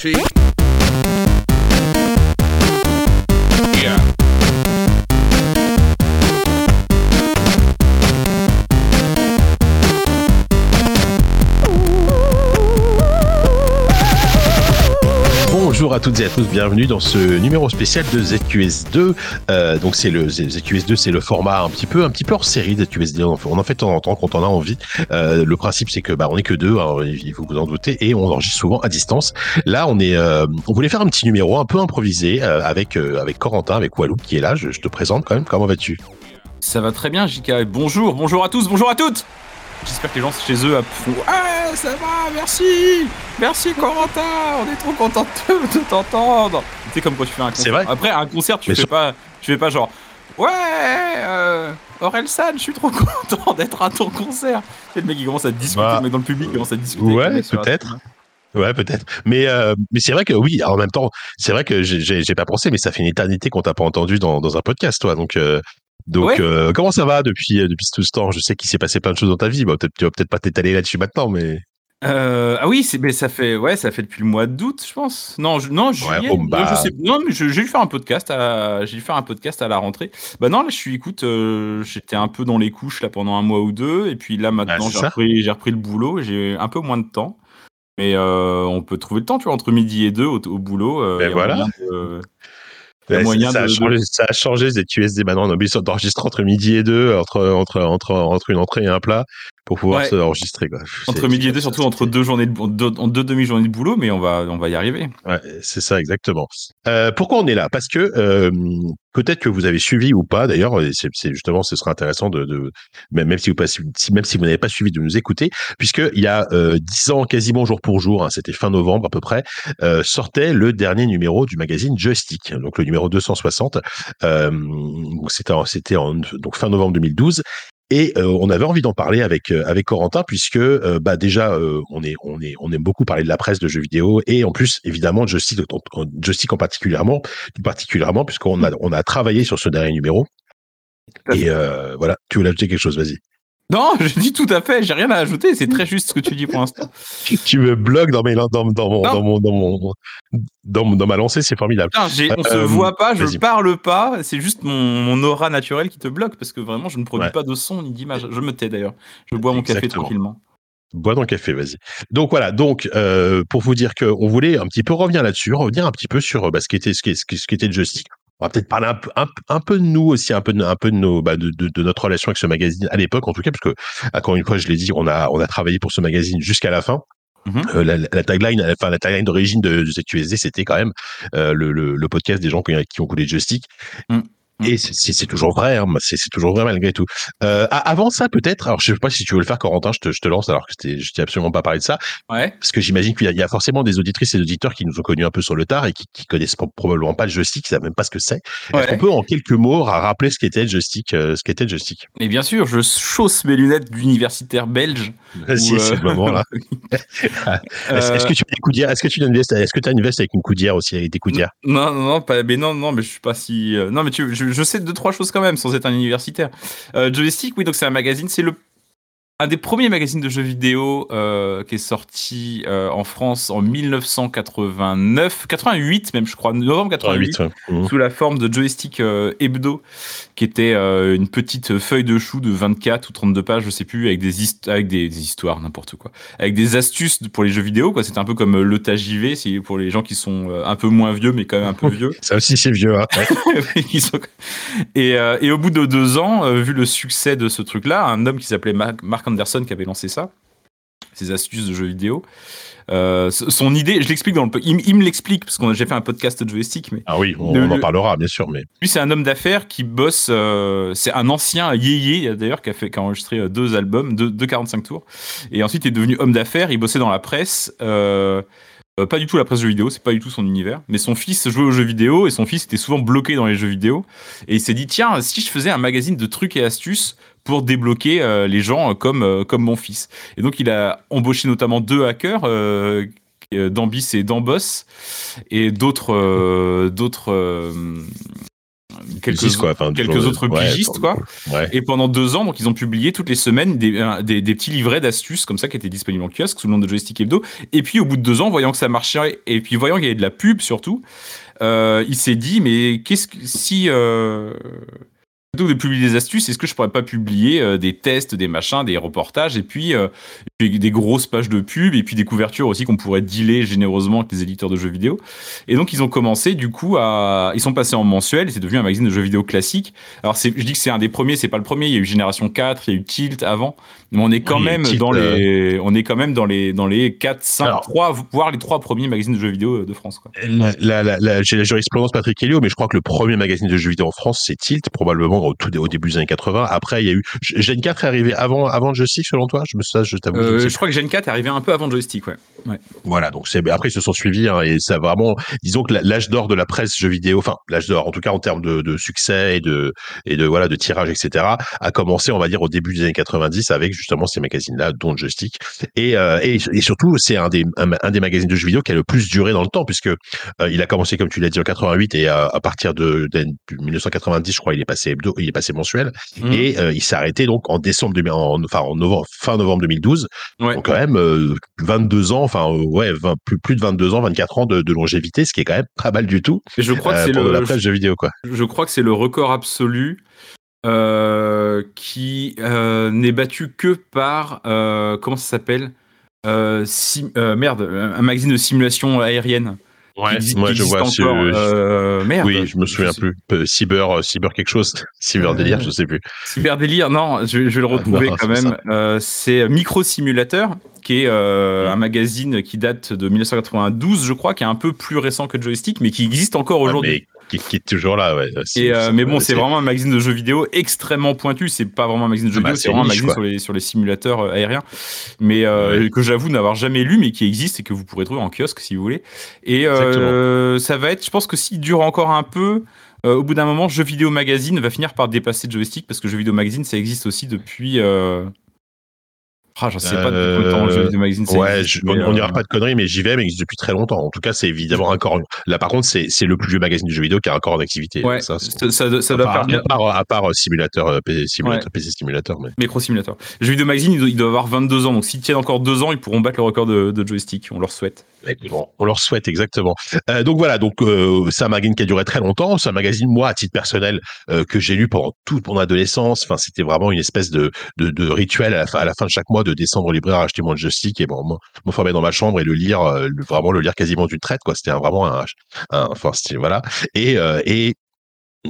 cheek. Toutes et à tous, bienvenue dans ce numéro spécial de ZQS2. Euh, donc c'est le ZQS2, c'est le format un petit peu, un petit hors série ZQS2. On en fait de temps en temps quand on a envie. Euh, le principe c'est que bah on est que deux, alors, il faut vous en douter, et on enregistre souvent à distance. Là, on est, euh, on voulait faire un petit numéro un peu improvisé avec avec Corentin, avec Walou qui est là. Je, je te présente quand même. Comment vas-tu? Ça va très bien, JK. Bonjour, bonjour à tous, bonjour à toutes. J'espère que les gens chez eux font Ah, ça va, merci, merci Corentin, on est trop content de, t'entendre. Tu sais comme quand tu fais un concert. C'est vrai. Après un concert, tu Mais fais pas, tu fais pas genre Ouais, euh, Orelsan, je suis trop content d'être à ton concert. C'est le mec qui commence à discuter, Bah, le mec dans le public il commence à discuter. ouais, peut-être. scène. Ouais, peut-être. Mais euh, mais c'est vrai que oui. En même temps, c'est vrai que j'ai pas pensé, mais ça fait une éternité qu'on t'a pas entendu dans, dans un podcast, toi. Donc euh, donc Ouais. euh, comment ça va depuis euh, depuis tout ce temps? Je sais qu'il s'est passé plein de choses dans ta vie. Bon, peut-être tu vas peut-être pas t'étaler là-dessus maintenant, mais Euh, ah oui, mais ça fait, ouais, ça fait depuis le mois d'août, je pense. Non, je, non, juillet. oh, non, bah. je sais, non, mais j'ai dû faire un podcast à, j'ai dû faire un podcast à la rentrée. Bah non, là, je suis, écoute, euh, j'étais un peu dans les couches là pendant un mois ou deux, et puis là maintenant, Ah, c'est j'ai repris, j'ai repris le boulot, et j'ai un peu moins de temps. Mais euh, on peut trouver le temps, tu vois, entre midi et deux au, au boulot. Ben a voilà. Ouais, moyen ça, a de- changé, ça a changé ces QSD. Maintenant, on est obligé d'enregistrer entre midi et deux, entre entre entre entre une entrée et un plat pour pouvoir Ouais. se enregistrer. Quoi. entre midi et deux, surtout entre deux journées, de, deux, en deux demi-journées de boulot, mais on va, on va y arriver. Ouais, c'est ça exactement. Euh, pourquoi on est là? Parce que euh, peut-être que vous avez suivi ou pas. D'ailleurs, c'est justement, ce serait intéressant de, de même, même si vous pas, même si vous n'avez pas suivi, de nous écouter, puisque il y a euh, dix ans, quasiment jour pour jour, hein, c'était fin novembre à peu près, sortait le dernier numéro du magazine Joystick, donc le numéro 260. Euh, donc c'était en- c'était donc fin novembre 2012. Et euh, on avait envie d'en parler avec euh, avec Corentin puisque euh, bah déjà euh, on est on est on aime beaucoup parler de la presse de jeux vidéo et en plus évidemment de joystick en, en- joystick en particulièrement particulièrement puisqu'on a on a travaillé sur ce dernier numéro. Et euh, voilà. Tu voulais ajouter quelque chose? Vas-y Non, je dis tout à fait, j'ai rien à ajouter, c'est très juste ce que tu dis pour l'instant. tu me bloques dans mes dans, dans mon dans mon dans mon dans, mon- dans ma lancée c'est formidable Putain, on se Euh, voit pas, je parle pas, c'est juste mon, mon aura naturelle qui te bloque parce que vraiment je ne produis Ouais. pas de son ni d'image. Je me tais d'ailleurs. Je bois mon café tranquillement. Bois le café, vas-y. Donc voilà, donc euh, pour vous dire qu'on voulait un petit peu revenir là-dessus, revenir un petit peu sur bah, ce qui était ce qui, ce qui, était le joystick. On va peut-être parler un peu, un, un peu de nous aussi, un peu de, un peu de nos, bah, de, de, de notre relation avec ce magazine à l'époque, en tout cas, parce que encore une fois, je l'ai dit, on a, on a travaillé pour ce magazine jusqu'à la fin. Mhm. Euh, la, la tagline, enfin la tagline d'origine de, de ZQSD, c'était quand même euh, le, le, le podcast des gens qui, qui ont coulé le joystick. Mm. Et c'est- c'est c'est toujours vrai, hein, c'est c'est toujours vrai malgré tout. Euh, avant ça, peut-être, alors je sais pas si tu veux le faire, Corentin, je te, je te lance, alors que je t'ai absolument pas parlé de ça, Ouais. parce que j'imagine qu'il y, a- il y a forcément des auditrices et des auditeurs qui nous ont connus un peu sur le tard et qui, qui connaissent pro- probablement pas le joystick, qui savent même pas ce que c'est. Est-ce qu'on peut en quelques mots ra- rappeler ce qu'était le joystick, euh, ce qu'était le joystick? Et bien sûr, je chausse mes lunettes d'universitaire belge. Vas-y, Ou, c'est euh, le moment là. Est-ce Euh, que tu as une coudière Est-ce que tu as une veste Est-ce que tu as une veste avec une coudière aussi avec des coudières? Non, non, non, pas, mais non, non, mais je suis pas si. euh, non, mais tu, je, je sais deux trois choses quand même, sans être un universitaire. Euh, Joystick, oui, donc c'est un magazine, c'est le un des premiers magazines de jeux vidéo euh, qui est sorti euh, en France en 1989, 88 même, je crois, novembre 88, 88, ouais. Mhm. sous la forme de Joystick euh, Hebdo, qui était une petite feuille de chou de 24 ou 32 pages, je sais plus, avec des, hist- avec des, des histoires, n'importe quoi, avec des astuces pour les jeux vidéo, quoi. C'était un peu comme le c'est pour les gens qui sont un peu moins vieux, mais quand même un peu vieux. Ça aussi, c'est vieux. Hein. Et, et au bout de deux ans, vu le succès de ce truc-là, un homme qui s'appelait Mark Anderson qui avait lancé ça, ses astuces de jeux vidéo. euh, son idée, je l'explique dans le, il, il me l'explique parce qu'on j'ai fait un podcast de joystick, mais Ah oui, on, Le- on en le- parlera bien sûr, mais lui c'est un homme d'affaires qui bosse, euh, c'est un ancien yéyé d'ailleurs qui a fait, qui a enregistré euh, deux albums, deux, deux 45 tours, et ensuite il est devenu homme d'affaires. Il bossait dans la presse. euh, euh, pas du tout la presse jeux vidéo, c'est pas du tout son univers. Mais son fils jouait aux jeux vidéo et son fils était souvent bloqué dans les jeux vidéo. Et il s'est dit tiens, si je faisais un magazine de trucs et astuces pour débloquer euh, les gens euh, comme, mon fils. Et donc il a embauché notamment deux hackers, Dambis et Dambos, et d'autres quelques, Six, quoi, enfin, quelques genre, autres ouais, pigistes, quoi. Ouais. Et pendant deux ans, donc ils ont publié toutes les semaines des, des petits livrets d'astuces comme ça qui étaient disponibles en kiosque sous le nom de Joystick Hebdo. Et puis au bout de deux ans, voyant que ça marchait et puis voyant qu'il y avait de la pub surtout, euh, il s'est dit mais qu'est-ce que si euh, plutôt que de publier des astuces, est-ce que je pourrais pas publier euh, des tests, des machins, des reportages et puis, euh, des grosses pages de pub et puis des couvertures aussi qu'on pourrait dealer généreusement avec les éditeurs de jeux vidéo? Et donc ils ont commencé du coup à, ils sont passés en mensuel c'est devenu un magazine de jeux vidéo classique. Alors je dis que c'est un des premiers, c'est pas le premier. Il y a eu Génération 4, il y a eu Tilt avant, mais on est quand Oui, même dans euh, les, on est quand même dans les dans les 4, 5, Alors- 3, voire les trois premiers magazines de jeux vidéo de France. Quoi. La, la, j'ai la jurisprudence Patrick Helio, mais je crois que le premier magazine de jeux vidéo en France, c'est Tilt, probablement au, tout, au début des années 80. Après, il y a eu. Gen 4 est arrivé avant, avant Joystick, selon toi? Je me ça, je t'avoue. je Euh, je crois que Gen 4 est arrivé un peu avant Joystick, ouais. Voilà, donc c'est après ils se sont suivis hein, et ça vraiment, disons que l'âge d'or de la presse jeux vidéo, enfin l'âge d'or en tout cas en termes de, de succès et de et de voilà de tirage etc. a commencé on va dire au début des années 90 avec justement ces magazines-là dont Joystick et euh, et, et surtout c'est un des un, un des magazines de jeux vidéo qui a le plus duré dans le temps puisque euh, il a commencé comme tu l'as dit en 88 et euh, à partir de, de 1990 je crois il est passé hebdo, il est passé mensuel Mhm. et il s'est arrêté donc en décembre 2000 en, enfin en novembre fin novembre 2012 Ouais. donc quand même euh, 22 ans, enfin ouais, 20 plus, plus de 22 ans, 24 ans de, de longévité, ce qui est quand même pas mal du tout Et je crois que c'est la vidéo quoi. je crois que c'est le record absolu euh, qui euh, n'est battu que par euh, comment ça s'appelle? Sim- merde un magazine de simulation aérienne qui existe, moi qui je vois. encore euh, merde oui, je me souviens plus. Cyber, cyber quelque chose, cyber délire, je sais plus. Cyberdélire, non, je, je vais le retrouver non, quand même. Euh, c'est Micro Simulateur, qui est euh, Mm. un magazine qui date de 1992, je crois, qui est un peu plus récent que Joystick, mais qui existe encore aujourd'hui. Mais qui, qui est toujours là, ouais. Et, euh, mais bon, c'est vraiment un magazine de jeux vidéo extrêmement pointu. C'est pas vraiment un magazine de jeux Ah bah, vidéo, c'est c'est vraiment un magazine quoi. sur les, sur les simulateurs euh, aériens. Mais euh, que j'avoue n'avoir jamais lu, mais qui existe et que vous pourrez trouver en kiosque si vous voulez. Et ça va être, je pense que s'il dure encore un peu, euh, au bout d'un moment, Jeux Vidéo Magazine va finir par dépasser Joystick parce que Jeux Vidéo Magazine, ça existe aussi depuis. Euh... Ah, j'en sais pas depuis combien de temps Jeux Vidéo Magazine. Ouais, existe, je- mais, on, on euh, pas de conneries, mais JVM existe depuis très longtemps. En tout cas, c'est évidemment encore. Là, par contre, c'est c'est le plus vieux magazine de jeux vidéo qui a encore en activité. Ouais, ça, c'est- ça, ça, ça à doit part, faire bien. à part, à part, euh, simulateur, euh, PC, simulateur, PC simulateur, mais. Micro Simulator. Jeux vidéo magazine, il doit, il doit avoir 22 ans, donc s'ils tiennent encore deux ans, ils pourront battre le record de, de joystick. On leur souhaite. Bon, on leur souhaite exactement. Euh, donc voilà, donc euh, c'est un magazine qui a duré très longtemps. C'est un magazine, moi, à titre personnel, euh, que j'ai lu pendant toute mon adolescence. Enfin, c'était vraiment une espèce de, de, de rituel à la, fin, à la fin de chaque mois de descendre au libraire acheter mon joystick et bon, m'enfermer dans ma chambre et le lire, euh, le- vraiment le lire quasiment d'une traite. Quoi, c'était vraiment un, un, enfin, voilà. Et euh, et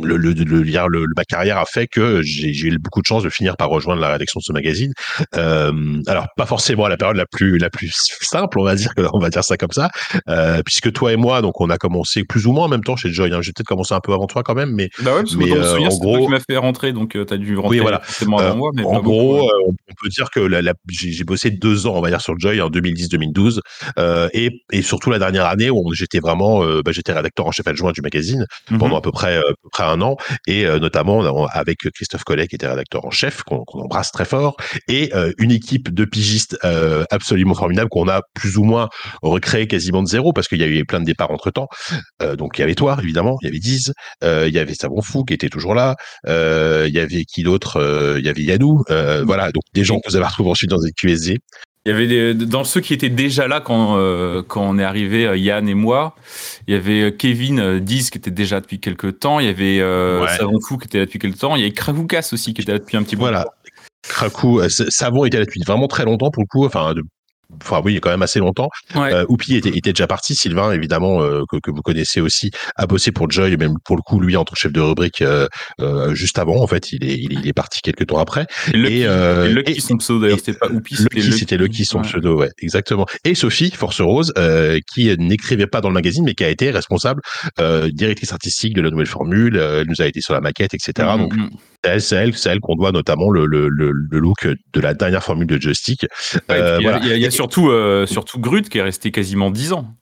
le, le, le, lire le, le- ma carrière a fait que j'ai eu beaucoup de chance de finir par rejoindre la rédaction de ce magazine. Euh, alors pas forcément à la période la plus la plus simple, on va dire que on va dire ça comme ça, euh, puisque toi et moi, donc on a commencé plus ou moins en même temps chez Joy. Hein. J'ai peut-être commencé un peu avant toi quand même, mais Bah ouais, parce que Mais, le euh, en toi gros- qui m'as fait rentrer, donc euh, t'as dû rentrer Oui, voilà. avant Euh, moi. Mais en gros, beaucoup, euh, on on peut dire que la, la- j'ai bossé deux ans, on va dire, sur Joy en 2010-2012, euh, et, et surtout la dernière année où j'étais vraiment, bah, j'étais rédacteur en chef adjoint du magazine Mhm. pendant à peu près euh, à peu près un an. Et euh, notamment avec Christophe Collet qui était rédacteur en chef qu'on embrasse très fort. Et euh, une équipe de pigistes euh, absolument formidable qu'on a plus ou moins recréé quasiment de zéro parce qu'il y a eu plein de départs entre temps donc il y avait toi évidemment il y avait Diz il y avait Savon Fou qui était toujours là il y avait qui d'autre il y avait Yanou euh, voilà. Donc des gens que vous avez retrouvés ensuite dans des QSD Il y avait des, dans ceux qui étaient déjà là quand, euh, quand on est arrivé, euh, Yann et moi. Il y avait euh, Kevin Diz qui était déjà depuis quelques temps. Il y avait euh, Ouais. Savon Fou qui était là depuis quelques temps. Il y avait Krakoukas aussi qui était là depuis un petit moment. Voilà. S- Savon était là depuis vraiment très longtemps pour le coup. Enfin, de- enfin oui, quand même assez longtemps. Ouais. Euh, Oupi était, était déjà parti. Sylvain, évidemment, euh, que, que vous connaissez aussi, a bossé pour Joy, même pour le coup, lui, en tant que chef de rubrique, euh, euh, juste avant. En fait, il est, il il est parti quelques temps après. Et Lucky, et, euh, Lucky, et- son pseudo d'ailleurs, c'était pas Oupi, c'était Lucky, son Ouais. pseudo, ouais, exactement. Et Sophie, Force Rose, euh, qui n'écrivait pas dans le magazine, mais qui a été responsable, euh, directrice artistique de la nouvelle formule. euh, elle nous a été sur la maquette, etc. Mhm, Donc, mhm. C'est elle, c'est qu'on doit notamment le, le, le, le look de la dernière formule de Joystick. Euh, il y a, voilà. il y a- il y a surtout, euh, surtout Grut qui est resté quasiment 10 ans.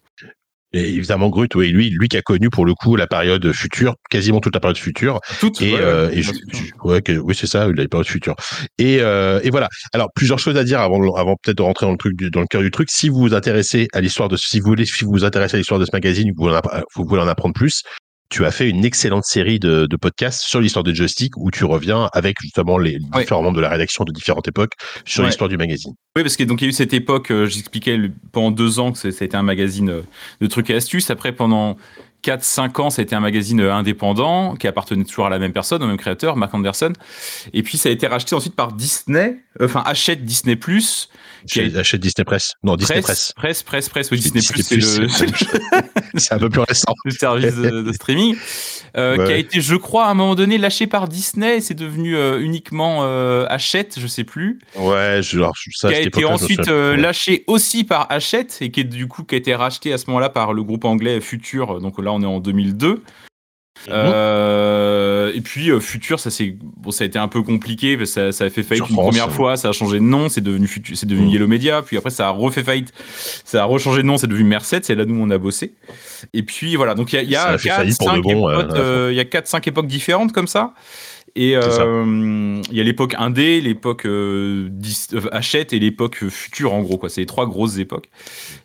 Et évidemment, Grut, oui, lui, lui qui a connu pour le coup la période future, quasiment toute la période future. Toutes. Et, ouais, euh, ouais, et je- ouais, je- ouais, que- oui, c'est ça, la période future. Et, euh, et voilà. Alors, plusieurs choses à dire avant, avant peut-être de rentrer dans le truc, du- dans le cœur du truc. Si vous vous intéressez à l'histoire de, si vous voulez, si vous vous intéressez à l'histoire de ce magazine, en vous voulez en apprendre plus. Tu as fait une excellente série de, de podcasts sur l'histoire de joystick où tu reviens avec justement les différents membres de la rédaction de différentes époques sur Ouais. l'histoire du magazine. Oui, parce que donc il y a eu cette époque, euh, j'expliquais pendant deux ans que c'est- ça a été un magazine euh, de trucs et astuces. Après, pendant 4-5 ans, ça a été un magazine euh, indépendant qui appartenait toujours à la même personne, au même créateur, Mark Anderson. Et puis ça a été racheté ensuite par Disney, euh, enfin achète Disney Plus, Qui a Chez- Achète Disney Press. Non, Disney Press. Presse, presse, presse, oui, Disney, Disney Plus, c'est le, c'est c'est un peu plus récent. le service de, de streaming, euh, Ouais. qui a été, je crois, à un moment donné lâché par Disney. C'est devenu euh, uniquement euh, Hachette, je sais plus. Ouais, je, alors, ça, qui a été ensuite lâché aussi par Hachette et qui est du coup qui a été racheté à ce moment-là par le groupe anglais Future. Donc là, on est en 2002. Mhm. Euh, et puis euh, Future, ça c'est bon, ça a été un peu compliqué parce que ça, ça a fait faillite Sur une France, première ouais. fois, ça a changé de nom, c'est devenu Future, c'est devenu Mhm. Yellow Media, puis après ça a refait faillite, ça a rechangé de nom, c'est devenu Merced, c'est là où on a bossé. Et puis voilà, donc il y a, y a a fait 4, faillite pour de 5 bon, euh, époques, euh, y a 4 5 époques différentes comme ça. Et euh, il y a l'époque indé, l'époque euh, euh, Hachette et l'époque future en gros quoi. C'est les trois grosses époques.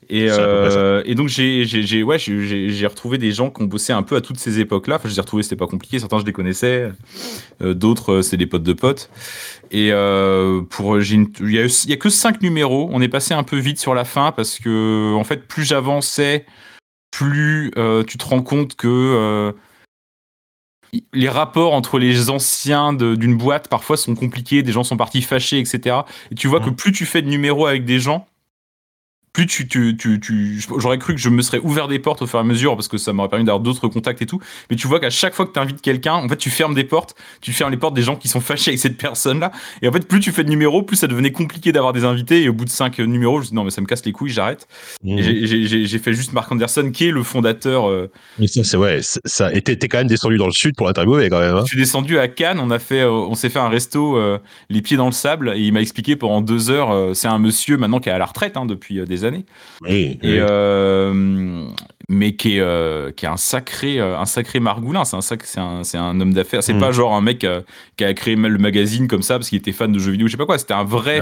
Et, euh, et donc j'ai ouais retrouvé des gens qui ont bossé un peu à toutes ces époques-là. Enfin je les ai retrouvés, c'était pas compliqué. Certains je les connaissais, euh, d'autres c'est des potes de potes. Et pour il y y a que cinq numéros. On est passé un peu vite sur la fin parce que en fait plus j'avançais, plus tu te rends compte que les rapports entre les anciens d'une boîte parfois sont compliqués, des gens sont partis fâchés, etc. Et tu vois que Mhm. plus tu fais de numéros avec des gens, plus tu, tu, tu, tu- j'aurais cru que je me serais ouvert des portes au fur et à mesure parce que ça m'aurait permis d'avoir d'autres contacts et tout. Mais tu vois qu'à chaque fois que tu invites quelqu'un, en fait, tu fermes des portes, tu fermes les portes des gens qui sont fâchés avec cette personne-là. Et en fait, plus tu fais de numéros, plus ça devenait compliqué d'avoir des invités. Et au bout de cinq euh, numéros, je dit, non, mais ça me casse les couilles, j'arrête. Mmh. J'ai- fait juste Mark Anderson, qui est le fondateur. euh, Mais ça, c'est ouais, ça. Et t'es quand même descendu dans le sud pour l'interviewer quand même. Hein. Je suis descendu à Cannes, on a fait, euh, on s'est fait un resto, euh, les pieds dans le sable, et il m'a expliqué pendant deux heures. c'est un monsieur maintenant qui est à la retraite hein, depuis euh, des années, Oui, et oui. euh, mais qui est, euh, qui est un sacré, euh, un sacré margoulin. C'est un sac, c'est un, c'est un homme d'affaires. C'est Mm. pas genre un mec euh, qui a créé le magazine comme ça parce qu'il était fan de jeux vidéo, je sais pas quoi. C'était un vrai,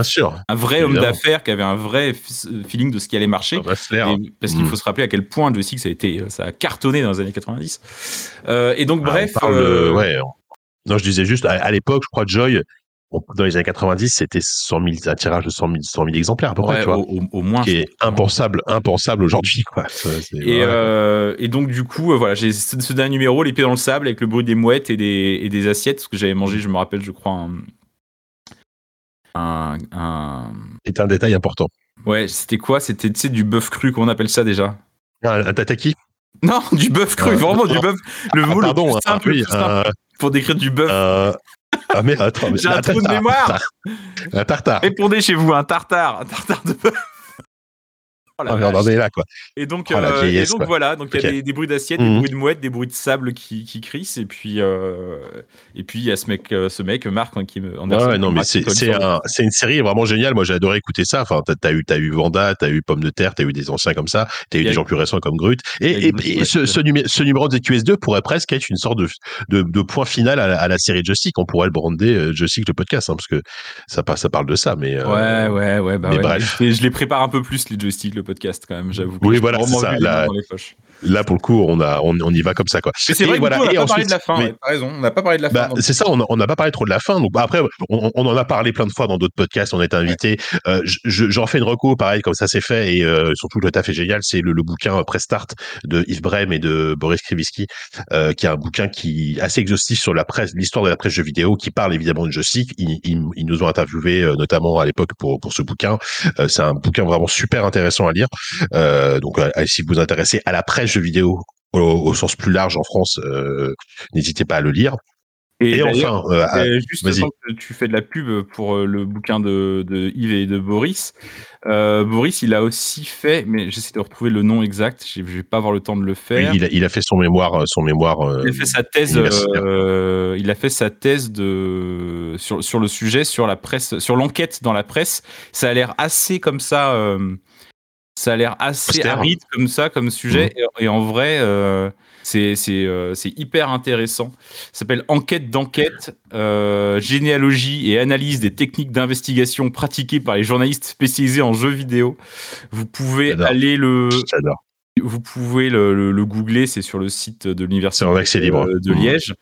un vrai homme d'affaires qui avait un vrai feeling de ce qui allait marcher. Ça va se faire. Et parce qu'il Mm. faut se rappeler à quel point Joystick ça a été, ça a cartonné dans les années 90. Euh, et donc Ah, on bref, parle de- ouais. Non, je disais juste, à, à l'époque, je crois, Joy, dans les années 90, c'était 100 000, un tirage de 100 000, 100 000 exemplaires à peu près, ouais, tu vois. au, au- moins. qui est impensable, impensable aujourd'hui, quoi. Ça, c'est- Et, ouais. euh, et donc du coup, euh, voilà, j'ai ce, ce dernier numéro, les pieds dans le sable, avec le bruit des mouettes et des, et des assiettes, parce que j'avais mangé, je me rappelle, je crois, un, un, un- C'est un détail important. ouais, c'était quoi? C'était tu sais, du bœuf cru, comment on appelle ça déjà? Un, un tataki? Non, du bœuf cru, Euh, vraiment du bœuf. Le Ah, mot pardon, le plus hein, simple, le oui, plus simple pour décrire du bœuf. Ah, mais attends, mais- J'ai un trou de mémoire. Un tartare. Répondez chez vous, un tartare, un tartare de bœuf. Oh la on en est là, quoi. Et donc, Oh, euh, et vieillesse, donc quoi. voilà, donc il y a des, des bruits d'assiettes, Mhm. des bruits de mouettes, des bruits de sable qui, qui crissent, et puis euh, et puis il y a ce mec, euh, ce mec Marc hein, qui me. Anderson, Ouais, non, mais c'est un, une série vraiment géniale. Moi, j'ai adoré écouter ça. Enfin, t'as as eu, t'as eu Vanda, t'as eu Pomme de Terre, t'as eu des anciens comme ça, t'as eu des gens plus récents comme Grut. Et, ce, ce, numé- ce numéro de QS2 pourrait presque être une sorte de, de, de point final à la, à la série Joystick. On pourrait le brander Joystick le podcast, hein, parce que ça, ça parle de ça. Mais Ouais, ouais, ouais, bah mais ouais. bref. Je, les- prépare un peu plus les joysticks, le podcast quand même, j'avoue. Oui, voilà, c'est ça, la- dans les poches. Là, pour le coup, on a, on, on y va comme ça, quoi. Mais c'est vrai voilà. on n'a pas parlé de la fin. ouais, raison, on n'a pas parlé de la fin. Bah, donc- c'est ça, on n'a pas parlé trop de la fin. Donc bah, après, on, on en a parlé plein de fois dans d'autres podcasts. On a été invité. Euh, je- je- J'en fais une reco, pareil, comme ça c'est fait. Et euh, surtout, le taf est génial. C'est le, le bouquin euh, Press Start de Yves Brem et de Boris Krivitsky, euh, qui est un bouquin qui est assez exhaustif sur la presse, l'histoire de la presse jeux vidéo, qui parle évidemment de joystick. Ils, ils, ils nous ont interviewé euh, notamment à l'époque pour pour ce bouquin. Euh, c'est un bouquin vraiment super intéressant à lire. Euh, donc, euh, si vous vous intéressez à la presse vidéo au, au sens plus large en France, euh, n'hésitez pas à le lire. Et, enfin, euh, à- Euh, juste que tu fais de la pub pour euh, le bouquin de, de Yves et de Boris. Euh, Boris, il a aussi fait, mais j'essaie de retrouver le nom exact. Je vais pas avoir le temps de le faire. il, a, il a fait son mémoire, son mémoire. Il a fait sa thèse. euh, il a fait sa thèse de sur sur le sujet, sur la presse, sur l'enquête dans la presse. Ça a l'air assez comme ça. Ça a l'air assez aride comme ça, comme sujet. Et, et en vrai, euh, c'est euh, hyper intéressant. Ça s'appelle Enquête d'enquête, euh, généalogie et analyse des techniques d'investigation pratiquées par les journalistes spécialisés en jeux vidéo. Vous pouvez aller le J'adore. vous pouvez le, le- le googler, c'est sur le site de l'université libre. de Mhm. Liège.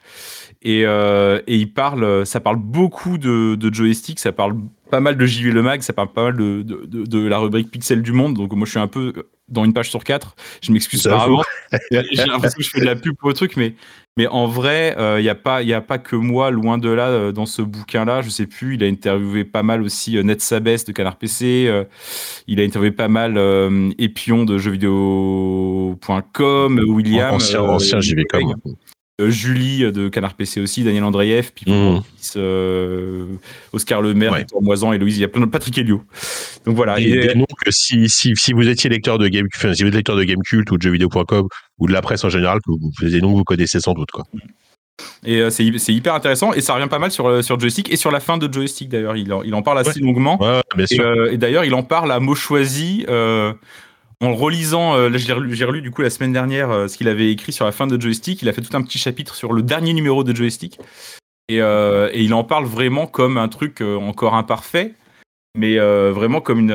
Et, euh, et il parle, ça parle beaucoup de, de joystick, ça parle pas mal de JV Le Mag, ça parle pas mal de, de, de- de la rubrique Pixel du Monde. Donc moi, je suis un peu dans une page sur quatre. Je m'excuse par avance. J'ai l'impression que je fais de la pub pour le truc, mais, mais en vrai, il n'y a, pas- y a pas que moi, loin de là, euh, dans ce bouquin-là. Je sais plus, il a interviewé pas mal aussi euh, Ned Sabes de Canard PC. euh, il a interviewé pas mal euh, Epion de jeuxvideo.com, William. ancien, euh, ancien JVcom. Euh, Julie euh, de Canard PC aussi, Daniel Andreev, puis Mhm. euh, Oscar Lemaire, Ouais. Victor Moisan, Héloïse, il y a plein de Patrick Helio. Donc voilà. Et- des noms que si, si, si vous étiez lecteur de game, enfin, si vous êtes lecteur de Gamecult ou de jeuxvideo.com ou de la presse en général, que vous, noms que vous connaissez sans doute, quoi. Et euh, c'est hy- c'est hyper intéressant et ça revient pas mal sur, sur joystick et sur la fin de joystick d'ailleurs. Il, en- il en parle assez longuement. Ouais, ouais, Et, euh, et d'ailleurs, il en parle à mots choisis en le relisant. euh, j'ai relu, du coup la semaine dernière euh, ce qu'il avait écrit sur la fin de joystick. Il a fait tout un petit chapitre sur le dernier numéro de joystick. Et, euh, et il en parle vraiment comme un truc encore imparfait. Mais vraiment comme une.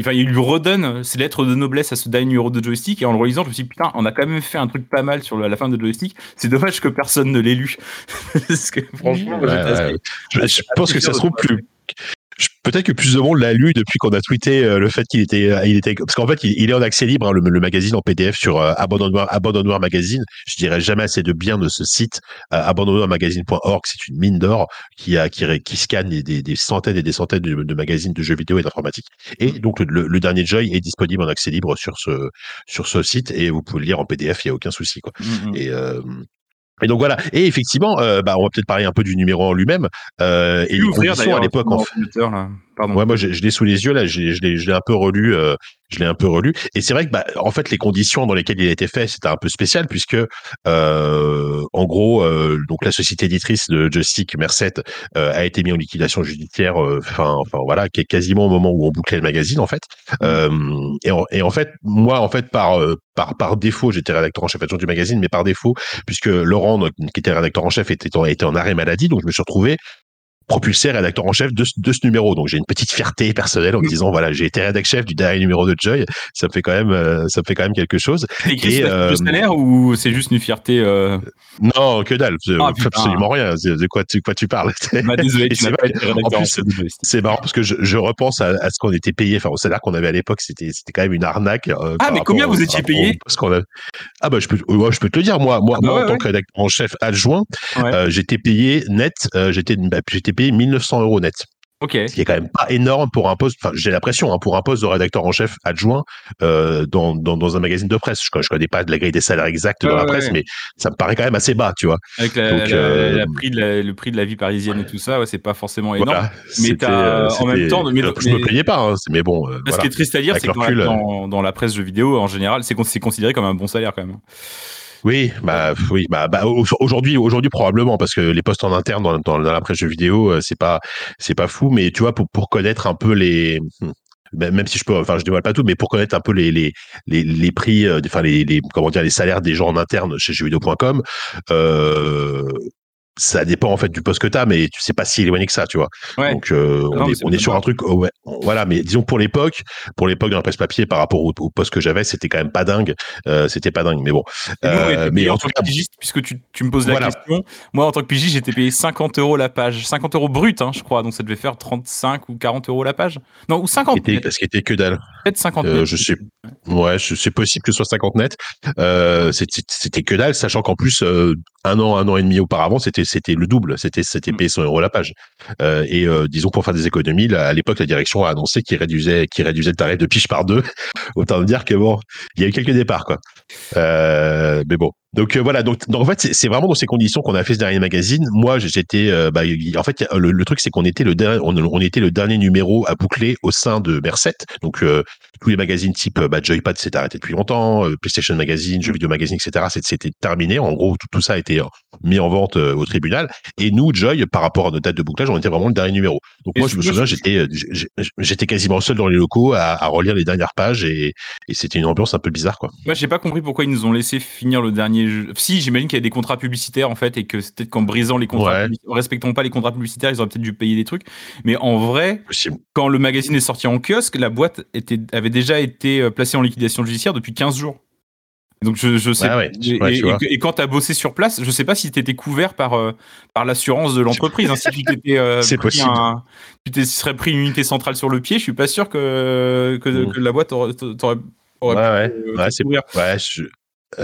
enfin, il lui redonne ses lettres de noblesse à ce dernier numéro de joystick. Et en le relisant, je me suis dit, putain, on a quand même fait un truc pas mal sur le- la fin de joystick. C'est dommage que personne ne l'ait lu. Parce que franchement, Ouais, ouais. Je, je pense que ça se trouve plus. Peut-être que plus de monde l'a lu depuis qu'on a tweeté euh, le fait qu'il était, euh, il était, parce qu'en fait, il, il est en accès libre, hein, le, le magazine en PDF sur euh, Abandonnoir, Abandonnoir Magazine. Je dirais jamais assez de bien de ce site. Euh, abandonnoirmagazine.org, c'est une mine d'or qui a, qui, scanne des, des- des centaines et des centaines de, de magazines de jeux vidéo et d'informatique. Et donc, le, le- dernier Joy est disponible en accès libre sur ce, sur ce site et vous pouvez le lire en PDF, il n'y a aucun souci, quoi. Mm, mm. Et, euh, et donc voilà. Et effectivement, euh, bah, on va peut-être parler un peu du numéro en lui-même. Euh, et les conditions à l'époque. En là. Pardon. Ouais, moi, je, je l'ai sous les yeux là. Je l'ai, je l'ai, je l'ai un peu relu. euh, je l'ai un peu relu. Et c'est vrai que, bah, en fait, les conditions dans lesquelles il a été fait, c'était un peu spécial puisque, euh, en gros, euh, donc la société éditrice de Joystick, Merced, euh, a été mise en liquidation judiciaire. euh, Enfin, enfin voilà, qui est quasiment au moment où on bouclait le magazine, en fait. Euh, et, en, et en fait, moi, en fait, par par par défaut, j'étais rédacteur en chef adjoint du magazine, mais par défaut, puisque Laurent, qui était rédacteur en chef, était en, était en arrêt maladie, donc je me suis retrouvé propulsé rédacteur en chef de, ce- de ce numéro. Donc j'ai une petite fierté personnelle en me disant voilà j'ai été rédacteur chef du dernier numéro de Joy. Ça me fait quand même euh, ça me fait quand même quelque chose. Et, de euh, salaire ou c'est juste une fierté euh... Non que dalle, Ah, absolument rien. De quoi tu quoi tu parles? Bah, Désolé, Et tu c'est en en plus, marrant parce que je, je repense à, à ce qu'on était payé, enfin au salaire qu'on avait à l'époque, c'était c'était quand même une arnaque. euh, par mais combien vous étiez payé? poste qu'on a- Ah bah je peux ouais, je peux te le dire moi moi, Ah bah moi ouais, en tant que rédacteur en chef adjoint, euh, j'étais payé net, euh, j'étais bah, j'étais payé 1900 euros net. Ok. ce qui est quand même pas énorme pour un poste. Enfin, j'ai l'impression hein, pour un poste de rédacteur en chef adjoint euh, dans, dans, dans un magazine de presse. Je, je connais pas de la grille des salaires exacte dans la ouais, presse, ouais. mais ça me paraît quand même assez bas, tu vois. Avec la, Donc, la- euh, la prix de la- le prix de la vie parisienne et tout ça, c'est pas forcément énorme. Voilà. mais t'as, euh, en même temps, mais- je me plaignais pas, hein, mais bon. euh, Ce qui est triste à dire, c'est que dans, dans, la presse jeux vidéo, en général, c'est considéré comme un bon salaire quand même. Oui, bah oui, bah, bah au- aujourd'hui, aujourd'hui probablement parce que les postes en interne dans, dans, la presse jeux vidéo, euh, c'est pas, pas fou, mais tu vois pour connaître un peu les hmm, ben, même si je peux, enfin je dévoile pas tout, mais pour connaître un peu les les les, les prix, euh, enfin les, les comment dire les salaires des gens en interne chez jeuxvideo.com, euh, ça dépend en fait du poste que tu as, mais tu sais pas si éloigné que ça, tu vois. Ouais. Donc euh, Non, on est, on sur un truc, oh, ouais, voilà. Mais disons pour l'époque, pour l'époque dans la presse papier par rapport au, au poste que j'avais, c'était quand même pas dingue. Euh, c'était pas dingue, mais bon. Nous, Euh, mais en tout tant cas, que pigiste, puisque tu, tu me poses la Voilà. question. Moi, en tant que pigiste, j'étais payé 50 euros la page. 50 euros brut, hein, je crois. Donc ça devait faire 35 ou 40 euros la page. Non, ou 50 était, net. ce qui était que dalle. Peut-être 50 Euh, net. je sais. Ouais, c'est possible que ce soit 50 net. Euh, c'était que dalle, sachant qu'en plus euh, un an, un an et demi auparavant, c'était c'était le double. C'était c'était Mm. payé 100 euros la page. Euh, et euh, disons pour faire des économies, là, à l'époque, la direction a annoncé qu'il réduisait qu'il réduisait le tarif de pige par deux. Autant dire que bon, il y a eu quelques départs quoi. Euh, mais bon. Donc euh, voilà, donc, donc en fait c'est- vraiment dans ces conditions qu'on a fait ce dernier magazine. Moi j'étais, euh, bah, en fait le, le truc c'est qu'on était le dernier, on, on était le dernier numéro à boucler au sein de Merced. Donc euh, tous les magazines type bah, Joypad s'étaient arrêtés depuis longtemps, PlayStation Magazine, Jeux Vidéo Magazine, etc. C'était terminé. En gros tout, tout ça a été mis en vente au tribunal. Et nous Joy par rapport à notre date de bouclage, on était vraiment le dernier numéro. Donc Et moi je me souviens j'étais j'étais quasiment seul dans les locaux à, à relire les dernières pages et, et c'était une ambiance un peu bizarre quoi. Moi, j'ai pas compris pourquoi ils nous ont laissé finir le dernier Si, j'imagine qu'il y a des contrats publicitaires en fait, et que c'est peut-être qu'en brisant les contrats, Ouais. en respectant pas les contrats publicitaires, ils auraient peut-être dû payer des trucs. Mais en vrai, Possible. quand le magazine est sorti en kiosque, la boîte était, avait déjà été euh, placée en liquidation judiciaire depuis 15 jours. Donc je, je sais. Ouais, et, ouais, tu et- vois. et quand tu as bossé sur place, je sais pas si tu étais couvert par, euh, par l'assurance de l'entreprise. hein. si tu t'étais euh, C'est pris possible. un- tu t'es serais pris une unité centrale sur le pied, je suis pas sûr que, que, Mm. que la boîte aurait, t'aurait- aurait Ouais, ouais, euh, ouais, c'est ouais, je-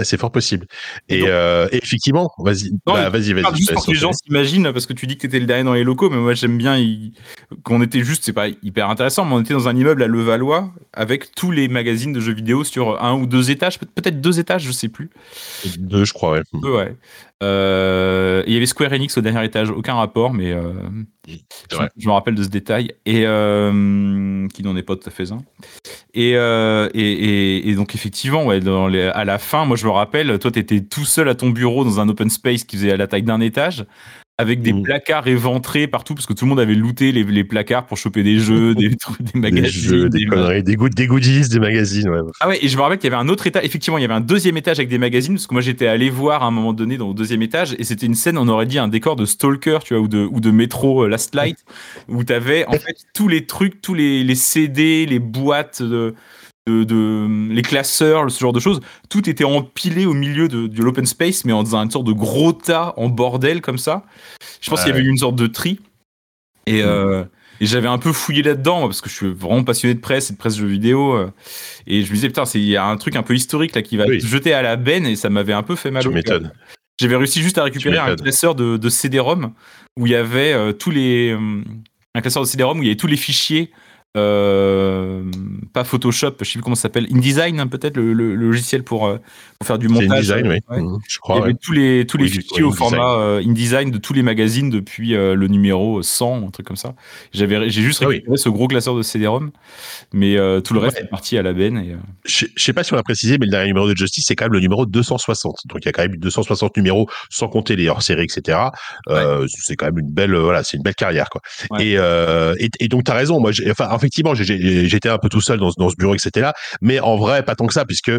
c'est fort possible. Et, donc- euh, et effectivement, vas-y, bah, vas-y, vas-y. juste pour que les gens s'imaginent, parce que tu dis que tu étais le dernier dans les locaux, mais moi j'aime bien qu'on était juste, c'est pas hyper intéressant, mais on était dans un immeuble à Levallois avec tous les magazines de jeux vidéo sur un ou deux étages, peut- peut-être deux étages, je sais plus. Deux, je crois, ouais. Deux, ouais. Euh, il y avait Square Enix au dernier étage, aucun rapport, mais euh, je, me rappelle de ce détail, et euh, qui n'en est pas tout à fait un. Et, et, et- et donc effectivement, ouais, dans les- à la fin, moi je me rappelle, toi tu étais tout seul à ton bureau dans un open space qui faisait la taille d'un étage, avec des Mhm. placards éventrés partout, parce que tout le monde avait looté les, les placards pour choper des jeux, des, trucs, des Des magazines. jeux, des des- conneries, des, des goodies, des magazines, ouais. ah ouais, et je me rappelle qu'il y avait un autre étage. Effectivement, il y avait un deuxième étage avec des magazines, parce que moi j'étais allé voir à un moment donné dans le deuxième étage, et c'était une scène, on aurait dit un décor de Stalker, tu vois, ou de, ou de Metro euh, Last Light, où t'avais en fait tous les trucs, tous les, les CD, les boîtes de, de, de- les classeurs, ce genre de choses, tout était empilé au milieu de, de l'open space, mais en dans une sorte de gros tas en bordel comme ça. Je pense Ouais. qu'il y avait eu une sorte de tri. Et, euh, et j'avais un peu fouillé là-dedans, parce que je suis vraiment passionné de presse et de presse jeux vidéo. euh, et je me disais, putain, c'est- il y a un truc un peu historique là qui va Oui. se jeter à la benne, et ça m'avait un peu fait mal Tu au cœur. J'avais réussi juste à récupérer un classeur de, de CD-ROM où il y avait euh, tous les. euh, un classeur de CD-ROM où il y avait tous les fichiers. Euh, pas Photoshop, je sais plus comment ça s'appelle, InDesign hein, peut-être le, logiciel pour, euh, pour faire du montage. InDesign, oui. Ouais. Mhm, Je Il y crois, avait tous les, tous les Oui, fichiers au format euh, InDesign de tous les magazines depuis euh, le numéro 100, un truc comme ça. J'avais, j'ai juste Ah oui. récupéré ce gros classeur de CD-ROM, mais euh, tout le reste Ouais. est parti à la benne. Et, Je je sais pas si on a précisé, mais le dernier numéro de Justice, c'est quand même le numéro 260. Donc il y a quand même eu 260 numéros, sans compter les hors-séries, etc. C'est quand même une belle, voilà, c'est une belle carrière, quoi. Et, et, et donc t'as raison. Moi, enfin, effectivement, j'étais un peu tout seul dans, ce- dans ce bureau, etc. Mais en vrai, pas tant que ça, puisque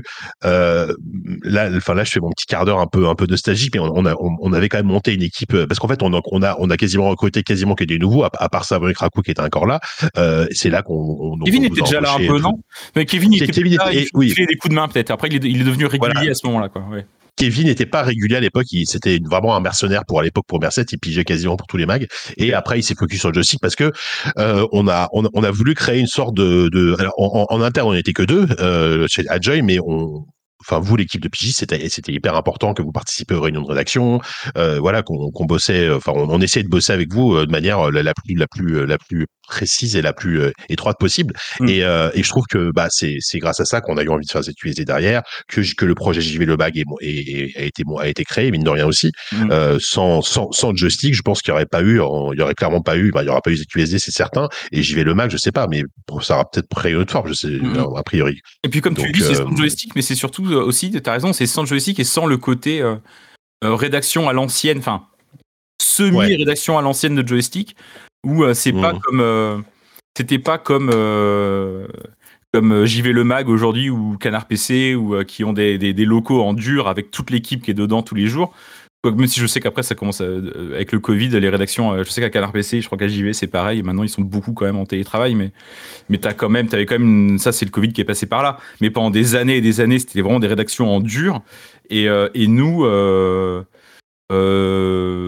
là, enfin là, je fais mon petit quart d'heure un peu, un peu nostalgique, mais on, on a, on, on avait quand même monté une équipe euh, parce qu'en fait, on a, on a, on a quasiment recruté quasiment que des nouveaux, à, à part ça, Brick Raku qui était encore là. Euh, c'est là qu'on. on- Kevin était déjà là un peu, non? Mais Kevin, il était Kevin là, était- il oui. des coups de main peut-être. Après, il est, il est devenu régulier Voilà. à ce moment-là, quoi. Ouais. Kevin n'était pas régulier à l'époque, il c'était vraiment un mercenaire pour à l'époque pour Merced, il pigeait quasiment pour tous les mags. Et après, il s'est focus sur le joystick parce que euh, on a on, a- on a voulu créer une sorte de, de alors, en, en en interne, on n'était que deux euh, chez Adjoy, mais on Enfin, vous, l'équipe de PJ, c'était c'était hyper important que vous participez aux réunions de rédaction, euh, voilà, qu'on bossait, enfin, on, on essayait de bosser avec vous euh, de manière euh, la, la plus la plus euh, la plus précise et la plus euh, étroite possible. Mm. Et, euh, et je trouve que bah c'est c'est grâce à ça qu'on a eu envie de faire cette USD derrière, que que le projet JV le bag est, est- est- a été a été créé mine de rien aussi. Mm. Euh, sans sans sans joystick, je pense qu'il y aurait pas eu, il y aurait clairement pas eu, bah, il y aura pas eu cette USD, c'est certain. Et JV le mag, je sais pas, mais ça aura peut-être pris une autre forme, je sais Mm. a priori. Et puis comme tu Donc, dis, c'est sans joystick, mais c'est surtout aussi, tu as raison, c'est sans joystick et sans le côté rédaction à l'ancienne, enfin semi-rédaction à l'ancienne de joystick, où euh, pas comme euh, c'était pas comme euh, comme JV Le Mag aujourd'hui ou Canard PC ou euh, qui ont des, des, des locaux en dur avec toute l'équipe qui est dedans tous les jours. Même si je sais qu'après ça commence à- euh, avec le Covid, les rédactions, euh, je sais qu'à Canard PC, je crois qu'à JV c'est pareil. Et maintenant ils sont beaucoup quand même en télétravail, mais mais t'as quand même, t'avais quand même, une- ça c'est le Covid qui est passé par là. Mais pendant des années et des années, c'était vraiment des rédactions en dur. Et, et nous,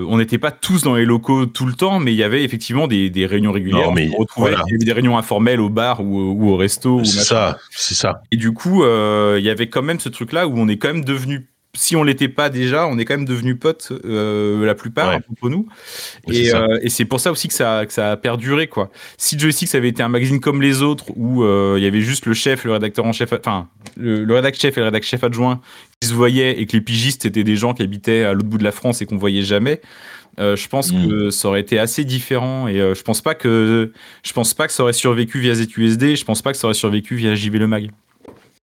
on n'était pas tous dans les locaux tout le temps, mais il y avait effectivement des, des réunions régulières. Non, mais on retrouvait, voilà. il y avait des réunions informelles au bar ou, au- ou au resto. C'est ça, c'est ça. Et du coup, euh, il y avait quand même ce truc-là où on est quand même devenu, si on l'était pas déjà, on est quand même devenu potes euh, la plupart Ouais. entre nous. Oui, Et, euh, et c'est pour ça aussi que ça, que ça a perduré quoi. Si Joystick ça avait été un magazine comme les autres où euh, il y avait juste le chef, le rédacteur en chef, enfin le, le rédac chef et le rédac chef adjoint qui se voyaient et que les pigistes étaient des gens qui habitaient à l'autre bout de la France et qu'on voyait jamais. je pense Mm. que ça aurait été assez différent et je pense pas que je pense pas que ça aurait survécu via ZUSD. Je pense pas que ça aurait survécu via JV le mag.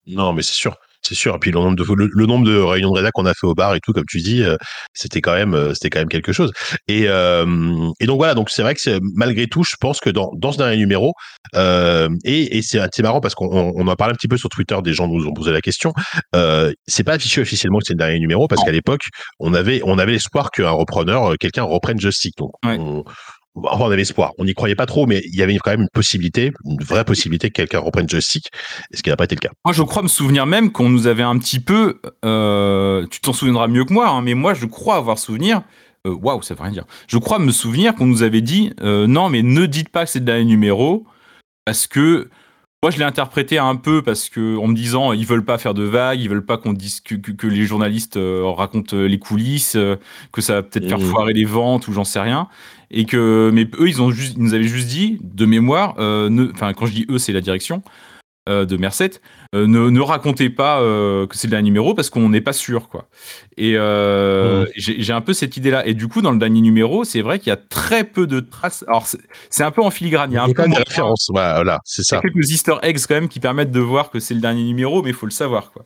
Non, mais c'est sûr. C'est sûr. Et puis le nombre de le, le nombre de réunions de rédac qu'on a fait au bar et tout, comme tu dis, euh, c'était quand même euh, c'était quand même quelque chose. Et euh, et donc voilà. Donc c'est vrai que c'est- malgré tout, je pense que dans dans ce dernier numéro, euh, et, et c'est c'est marrant parce qu'on on on en un petit peu sur Twitter. Des gens nous ont posé la question. Euh, c'est pas affiché officiellement que c'est le dernier numéro parce qu'à l'époque, on avait on avait l'espoir qu'un repreneur, quelqu'un reprenne Joystick. Donc Ouais. on, on avait espoir. On n'y croyait pas trop, mais il y avait quand même une possibilité, une vraie possibilité que quelqu'un reprenne joystick, ce qui n'a pas été le cas. Moi, je crois me souvenir même qu'on nous avait un petit peu. Euh, tu t'en souviendras mieux que moi, hein, mais moi, je crois avoir souvenir. Euh, waouh, ça veut rien dire. Je crois me souvenir qu'on nous avait dit euh, non, mais ne dites pas que c'est le dernier numéro parce que moi, je l'ai interprété un peu parce que en me disant ils veulent pas faire de vagues, ils veulent pas qu'on dise que, que, que, les journalistes euh, racontent les coulisses, euh, que ça va peut-être faire Mhm. foirer les ventes ou j'en sais rien. Et que mais eux ils ont juste ils nous avaient juste dit de mémoire, euh, enfin quand je dis eux c'est la direction euh, de Merced, euh, ne, ne racontez pas euh, que c'est le dernier numéro parce qu'on n'est pas sûr quoi. Et Mhm. j'ai un peu cette idée là. Et du coup dans le dernier numéro c'est vrai qu'il y a très peu de traces. Alors c'est un peu en filigrane. Il y a un peu moins- références. Voilà, c'est il y a ça. quelques Easter eggs quand même qui permettent de voir que c'est le dernier numéro, mais il faut le savoir quoi.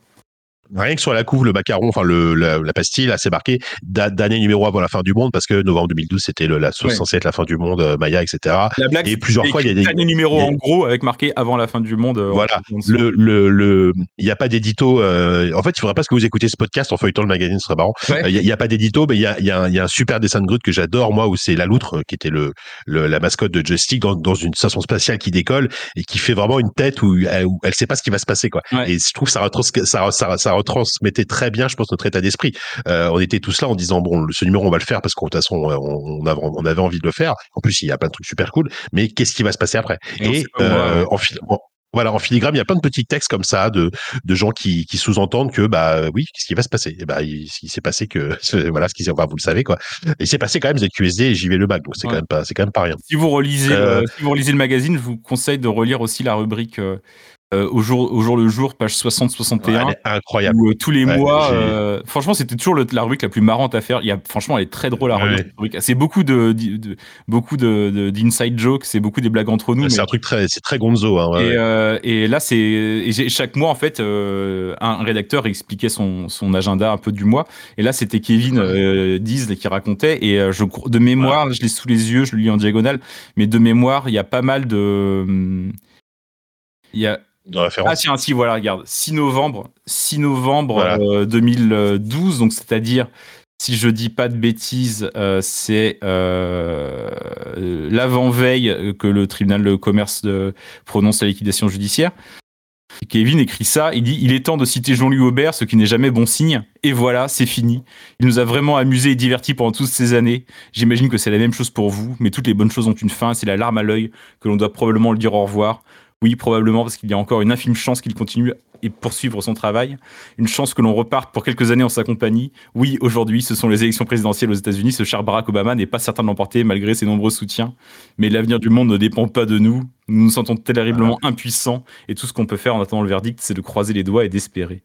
Rien que sur la couve, le macaron, enfin le, la, la pastille, là, c'est marqué da- dernier numéro avant la fin du monde parce que novembre 2012, c'était la, Ouais. censé être la fin du monde, euh, Maya, etc. La blague, Et plusieurs fois, il y a des- dernier numéro a- en gros avec marqué avant la fin du monde. euh, Voilà. Le, le, le, il n'y a pas d'édito. euh, en fait, il faudrait pas que vous écoutez ce podcast en feuilletant le magazine, ce serait marrant. Ouais. Euh, Il n'y a, pas d'édito, mais il y a, il y, a un- il y a un super dessin de Groot que j'adore, moi, où c'est la loutre, qui était le, le, la mascotte de Joystick dans, dans une station spatiale qui décolle et qui fait vraiment une tête où elle, où elle sait pas ce qui va se passer, quoi. Ouais. Et je trouve ça, ça, ça, ça retransmettait très bien, je pense, notre état d'esprit. Euh, on était tous là en disant, bon, ce numéro, on va le faire parce qu'en toute façon, on, on avait, on avait envie de le faire. En plus, il y a plein de trucs super cool, mais qu'est-ce qui va se passer après? Et euh, ouais. en, en- voilà, en filigrane, il y a plein de petits textes comme ça de, de gens qui, qui sous-entendent que bah oui, qu'est-ce qui va se passer? Et bah il, il s'est passé que voilà ce qui s'est enfin, vous le savez quoi. Et il s'est passé quand même ZQSD et JV le bac, donc c'est Ouais. quand même pas c'est quand même pas rien. Si vous relisez, Euh, si vous relisez le magazine, je vous conseille de relire aussi la rubrique euh, au jour au jour le jour, page 60-61. Ouais, incroyable. où euh, tous les Ouais, mois, euh, franchement, c'était toujours le- la rubrique la plus marrante à faire. Il y a, franchement, elle est très drôle à Ouais, cette rubrique. C'est beaucoup de, beaucoup de, de- d'inside jokes, c'est beaucoup des blagues entre nous. C'est mais- un truc très c'est très gonzo hein. et, là, c'est chaque mois en fait, un rédacteur expliquait son, son agenda un peu du mois. Et là, c'était Kevin euh, Diz qui racontait. Et je de mémoire, je l'ai sous les yeux, je le lis en diagonale. Mais de mémoire, il y a pas mal de hum, il y a référence. ah tiens, si voilà, regarde, 6 novembre, 6 novembre Voilà. euh, 2012, donc c'est-à-dire si je dis pas de bêtises, euh, c'est euh, l'avant-veille que le tribunal de commerce de- prononce la liquidation judiciaire. Et Kevin écrit ça, il dit Il est temps de citer Jean-Louis Aubert, ce qui n'est jamais bon signe. Et voilà, c'est fini. Il nous a vraiment amusés et divertis pendant toutes ces années. J'imagine que c'est la même chose pour vous, mais toutes les bonnes choses ont une fin. C'est la larme à l'œil que l'on doit probablement le dire au revoir. Oui, probablement, parce qu'il y a encore une infime chance qu'il continue et poursuivre son travail. Une chance que l'on reparte pour quelques années en sa compagnie. Oui, aujourd'hui, ce sont les élections présidentielles aux États-Unis. Ce cher Barack Obama n'est pas certain de l'emporter malgré ses nombreux soutiens. Mais l'avenir du monde ne dépend pas de nous. Nous nous sentons terriblement impuissants et tout ce qu'on peut faire en attendant le verdict, c'est de croiser les doigts et d'espérer.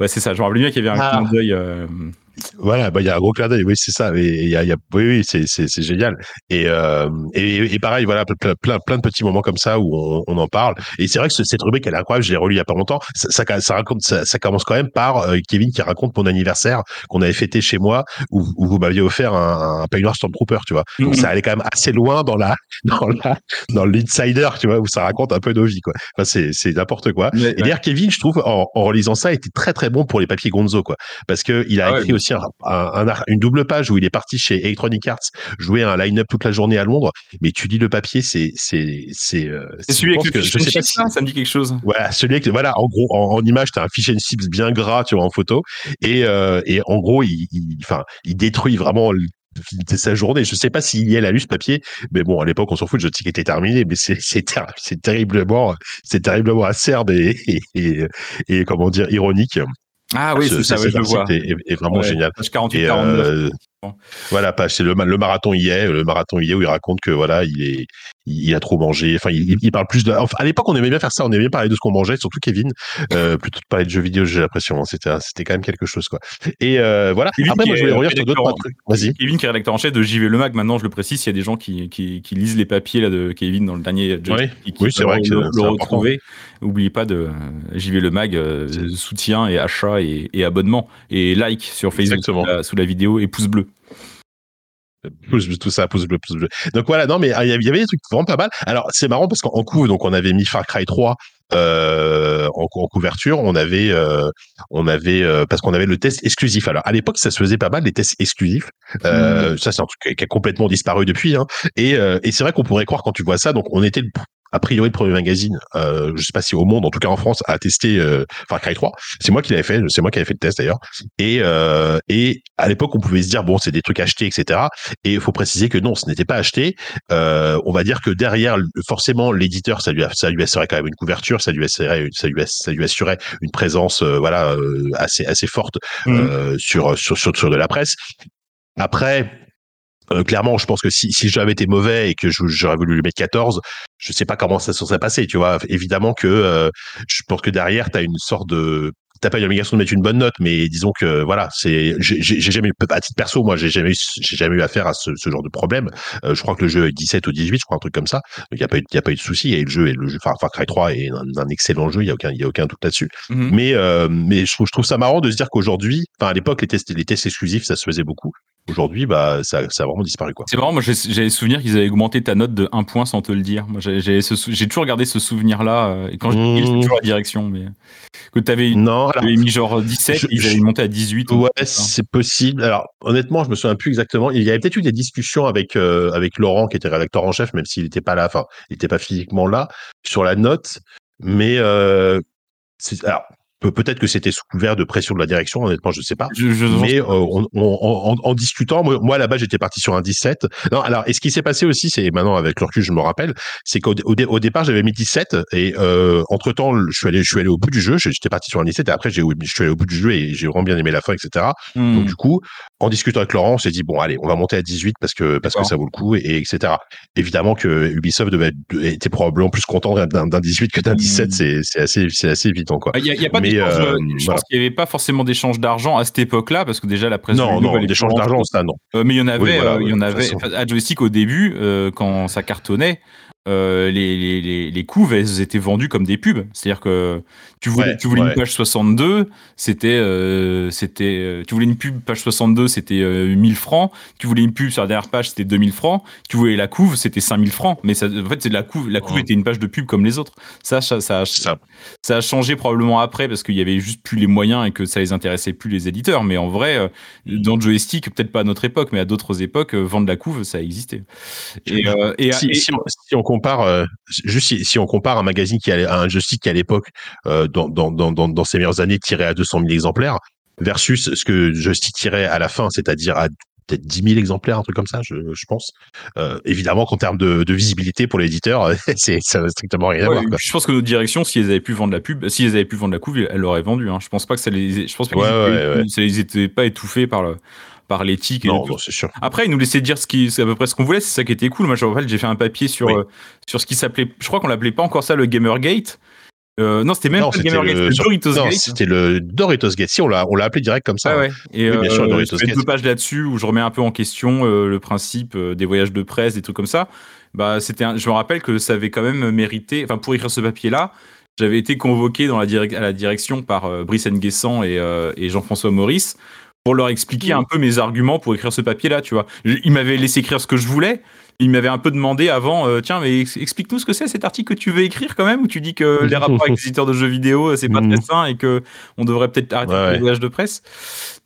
Ouais, c'est ça. Je me rappelle bien qu'il y avait un Ah. clin d'œil. euh, Voilà, bah il y a un gros clin d'œil, oui c'est ça. Et y a, y a- oui oui c'est c'est c'est génial. Et, euh, et et pareil voilà plein plein plein de petits moments comme ça où on, on en parle. Et c'est vrai que ce- cette rubrique elle est incroyable. Je l'ai relue il y a pas longtemps. Ça ça, ça raconte ça, ça commence quand même par euh, Kevin qui raconte mon anniversaire qu'on avait fêté chez moi où, où vous m'aviez offert un, un Stormtrooper, tu vois. Donc Mhm. ça allait quand même assez loin dans la dans la dans l'insider, tu vois, où ça raconte un peu nos vies quoi. Enfin c'est c'est n'importe quoi. mais- Et d'ailleurs, Kevin, je trouve, en, en relisant ça, était très très bon pour les papiers Gonzo, quoi. Parce que il a Ah écrit aussi un, un- un ar- une double page où il est parti chez Electronic Arts jouer un line-up toute la journée à Londres. Mais tu lis le papier, c'est c'est c'est. euh, c'est celui avec que- je sais pas si- ça me dit quelque chose. voilà, celui avec, voilà, en gros, en, en image, t'as un fichier chips bien gras, tu vois, en photo, et, euh, et en gros, il, il- enfin, il détruit vraiment le- sa journée. Je sais pas s'il y a lu ce papier, mais bon, à l'époque, on s'en fout, je sais qu'il était terminé, mais c'est, c'est, ter- c'est terriblement, c'est terriblement acerbe et, et, et, et, comment dire, ironique. Ah oui, Ce- c'est ça, je le vois. Est, vraiment Ouais, génial. Page Et 48-49. euh, voilà, pas- c'est le, le marathon y est, le marathon y est où il raconte que voilà, il est, il, a trop mangé. Enfin, il, il parle plus de. Enfin, à l'époque, on aimait bien faire ça, on aimait bien parler de ce qu'on mangeait, surtout Kevin, euh, plutôt de parler de jeux vidéo. J'ai l'impression, hein, c'était, c'était quand même quelque chose quoi. Et euh, voilà. Kevin Après, moi, je voulais revenir sur d'autres trucs. Vas-y. Kevin qui est rédacteur en chef de JV Le Mag. Maintenant, je le précise, il y a des gens qui, qui, qui lisent les papiers là, de Kevin dans le dernier Oui, qui oui, c'est vrai que le, retrouver. N'oubliez pas de JV Le Mag, euh, soutien et achat et, et abonnement et like sur Facebook sous la, sous la vidéo et pouce bleu. Pouce bleu, tout ça, pouce bleu, pouce bleu. Donc voilà, non, mais ah, il y avait- des trucs vraiment pas mal. Alors, c'est marrant parce qu'en en couve, donc, on avait mis Far Cry 3 euh, en, en, couverture, on avait, euh, on avait euh, parce qu'on avait le test exclusif. Alors à l'époque, ça se faisait pas mal les tests exclusifs. Euh, Ça, c'est un truc qui a complètement disparu depuis. Hein. Et, et c'est vrai qu'on pourrait croire quand tu vois ça. Donc on était a priori le premier magazine, euh, je sais pas si au monde, en tout cas en France, a testé euh, Far Cry 3. C'est moi qui l'avais fait, c'est moi qui avais fait le test d'ailleurs. Et euh, et à l'époque, on pouvait se dire bon, c'est des trucs achetés, etc. Et il faut préciser que non, ce n'était pas acheté. Euh, on va dire que derrière, forcément, l'éditeur, ça lui ça lui assurait quand même une couverture, ça lui assurait, ça lui, ça lui assurait une présence, euh, voilà, euh, assez assez forte mmh. sur, sur sur sur de la presse. Après, euh, clairement, je pense que si, si j'avais été mauvais et que j'aurais voulu lui mettre 14, je sais pas comment ça se serait passé, tu vois. Évidemment que euh, je pense que derrière, tu as une sorte de t'as pas une obligation de mettre une bonne note, mais disons que voilà, c'est j'ai jamais eu à titre perso, moi j'ai jamais eu j'ai jamais eu affaire à ce, ce genre de problème. Euh, je crois que le jeu est 17 ou 18, je crois un truc comme ça. Il y a pas eu y a pas eu de souci et le jeu et le jeu Far Cry 3 est un, excellent jeu, il y a aucun il y a aucun doute là-dessus. Mm-hmm. Mais euh, mais je trouve je trouve ça marrant de se dire qu'aujourd'hui, enfin à l'époque les tests les tests exclusifs ça se faisait beaucoup. Aujourd'hui, bah, ça, ça a vraiment disparu. quoi. C'est marrant, moi j'avais souvenir qu'ils avaient augmenté ta note de 1 point sans te le dire. Moi j'ai toujours gardé ce souvenir-là, euh, et quand je dis, mmh. toujours la direction, mais que tu avais, non, mis genre 17, ils avaient monté à 18. Ouais, c'est possible. Alors honnêtement, je me souviens plus exactement. Il y avait peut-être eu des discussions avec, euh, avec Laurent, qui était rédacteur en chef, même s'il n'était pas là, enfin, il n'était pas physiquement là, sur la note. Mais euh, alors, Peut-être que c'était sous couvert de pression de la direction, honnêtement, je sais pas. mais euh, en, discutant, moi, là-bas, j'étais parti sur un 17. Non, alors, et ce qui s'est passé aussi, c'est maintenant avec le recul, je me rappelle, c'est qu'au au, départ, j'avais mis 17 et euh, entre temps, je suis allé, je suis allé au bout du jeu. J'étais parti sur un 17 et après, j'ai, je suis allé au bout du jeu et j'ai vraiment bien aimé la fin, etc. Hmm. Donc du coup, en discutant avec Laurent, on s'est dit bon, allez, on va monter à 18 parce que parce que ça vaut le coup et, etc. Évidemment que Ubisoft devait être, était probablement plus content d'un 18 que d'un 17. Hmm. C'est c'est assez c'est assez évident quoi. Il y a, pas mais euh, je pense qu'il n'y avait pas forcément d'échange d'argent à cette époque-là, parce que déjà la presse. Non, non, d'échange d'argent, ça, non. Euh, mais il y en avait, euh, il y en avait. À joystick au début, quand ça cartonnait, les, les, les, les couves, elles étaient vendues comme des pubs. C'est-à-dire que tu voulais, tu voulais une page 62, c'était, euh, c'était, euh, tu voulais une pub page 62, c'était 1000 euh, francs. Tu voulais une pub sur la dernière page, c'était 2000 francs. Tu voulais la couve, c'était 5000 francs. Mais ça, en fait, c'est la couve, la couve était une page de pub comme les autres. Ça, ça, ça, ça. a changé probablement après parce qu'il y avait juste plus les moyens et que ça les intéressait plus les éditeurs. Mais en vrai, dans le joystick, peut-être pas à notre époque, mais à d'autres époques, vendre la couve, ça existait. Et, et, si, on, compare, juste si, on compare un magazine qui a un joystick qui à l'époque dans, dans, dans, dans, ces meilleures années tiré à 200 000 exemplaires versus ce que Joystick tirait à la fin, c'est-à-dire à, peut-être 10 000 exemplaires, un truc comme ça, je, je pense. Euh, évidemment qu'en termes de, de, visibilité pour l'éditeur, c'est ça n'a strictement rien à voir. Je pense que notre direction, si elles avaient pu vendre la pub, si elles avaient pu vendre la couve, elles l'auraient vendu. Hein. Je pense pas que ça les, je pense pas ouais, ça les était pas étouffés par le par l'éthique. Non, non c'est sûr. Après, ils nous laissaient dire ce qui, à peu près ce qu'on voulait. C'est ça qui était cool. Moi, je me rappelle, j'ai fait un papier sur euh, sur ce qui s'appelait, je crois qu'on l'appelait pas encore ça le Gamergate. Euh, non, c'était même pas le Gamergate, c'était Doritos Gate. C'était le Doritos Gate. Si, on l'a, on l'a appelé direct comme ça. ouais. Et oui, bien sûr, euh, Doritos Gate. deux pages là-dessus où je remets un peu en question euh, le principe des voyages de presse, des trucs comme ça. Bah, c'était, je me rappelle que ça avait quand même mérité. Enfin, pour écrire ce papier-là, j'avais été convoqué dans la à la direction par Brice Nguessan et, et Jean-François Maurice pour leur expliquer mmh. un peu mes arguments pour écrire ce papier-là, tu vois. Ils m'avaient laissé écrire ce que je voulais, il m'avait un peu demandé avant, euh, tiens, mais explique-nous ce que c'est cet article que tu veux écrire quand même, où tu dis que les rapports avec les éditeurs de jeux vidéo, euh, c'est pas très mm. sain et que on devrait peut-être arrêter les voyages de presse.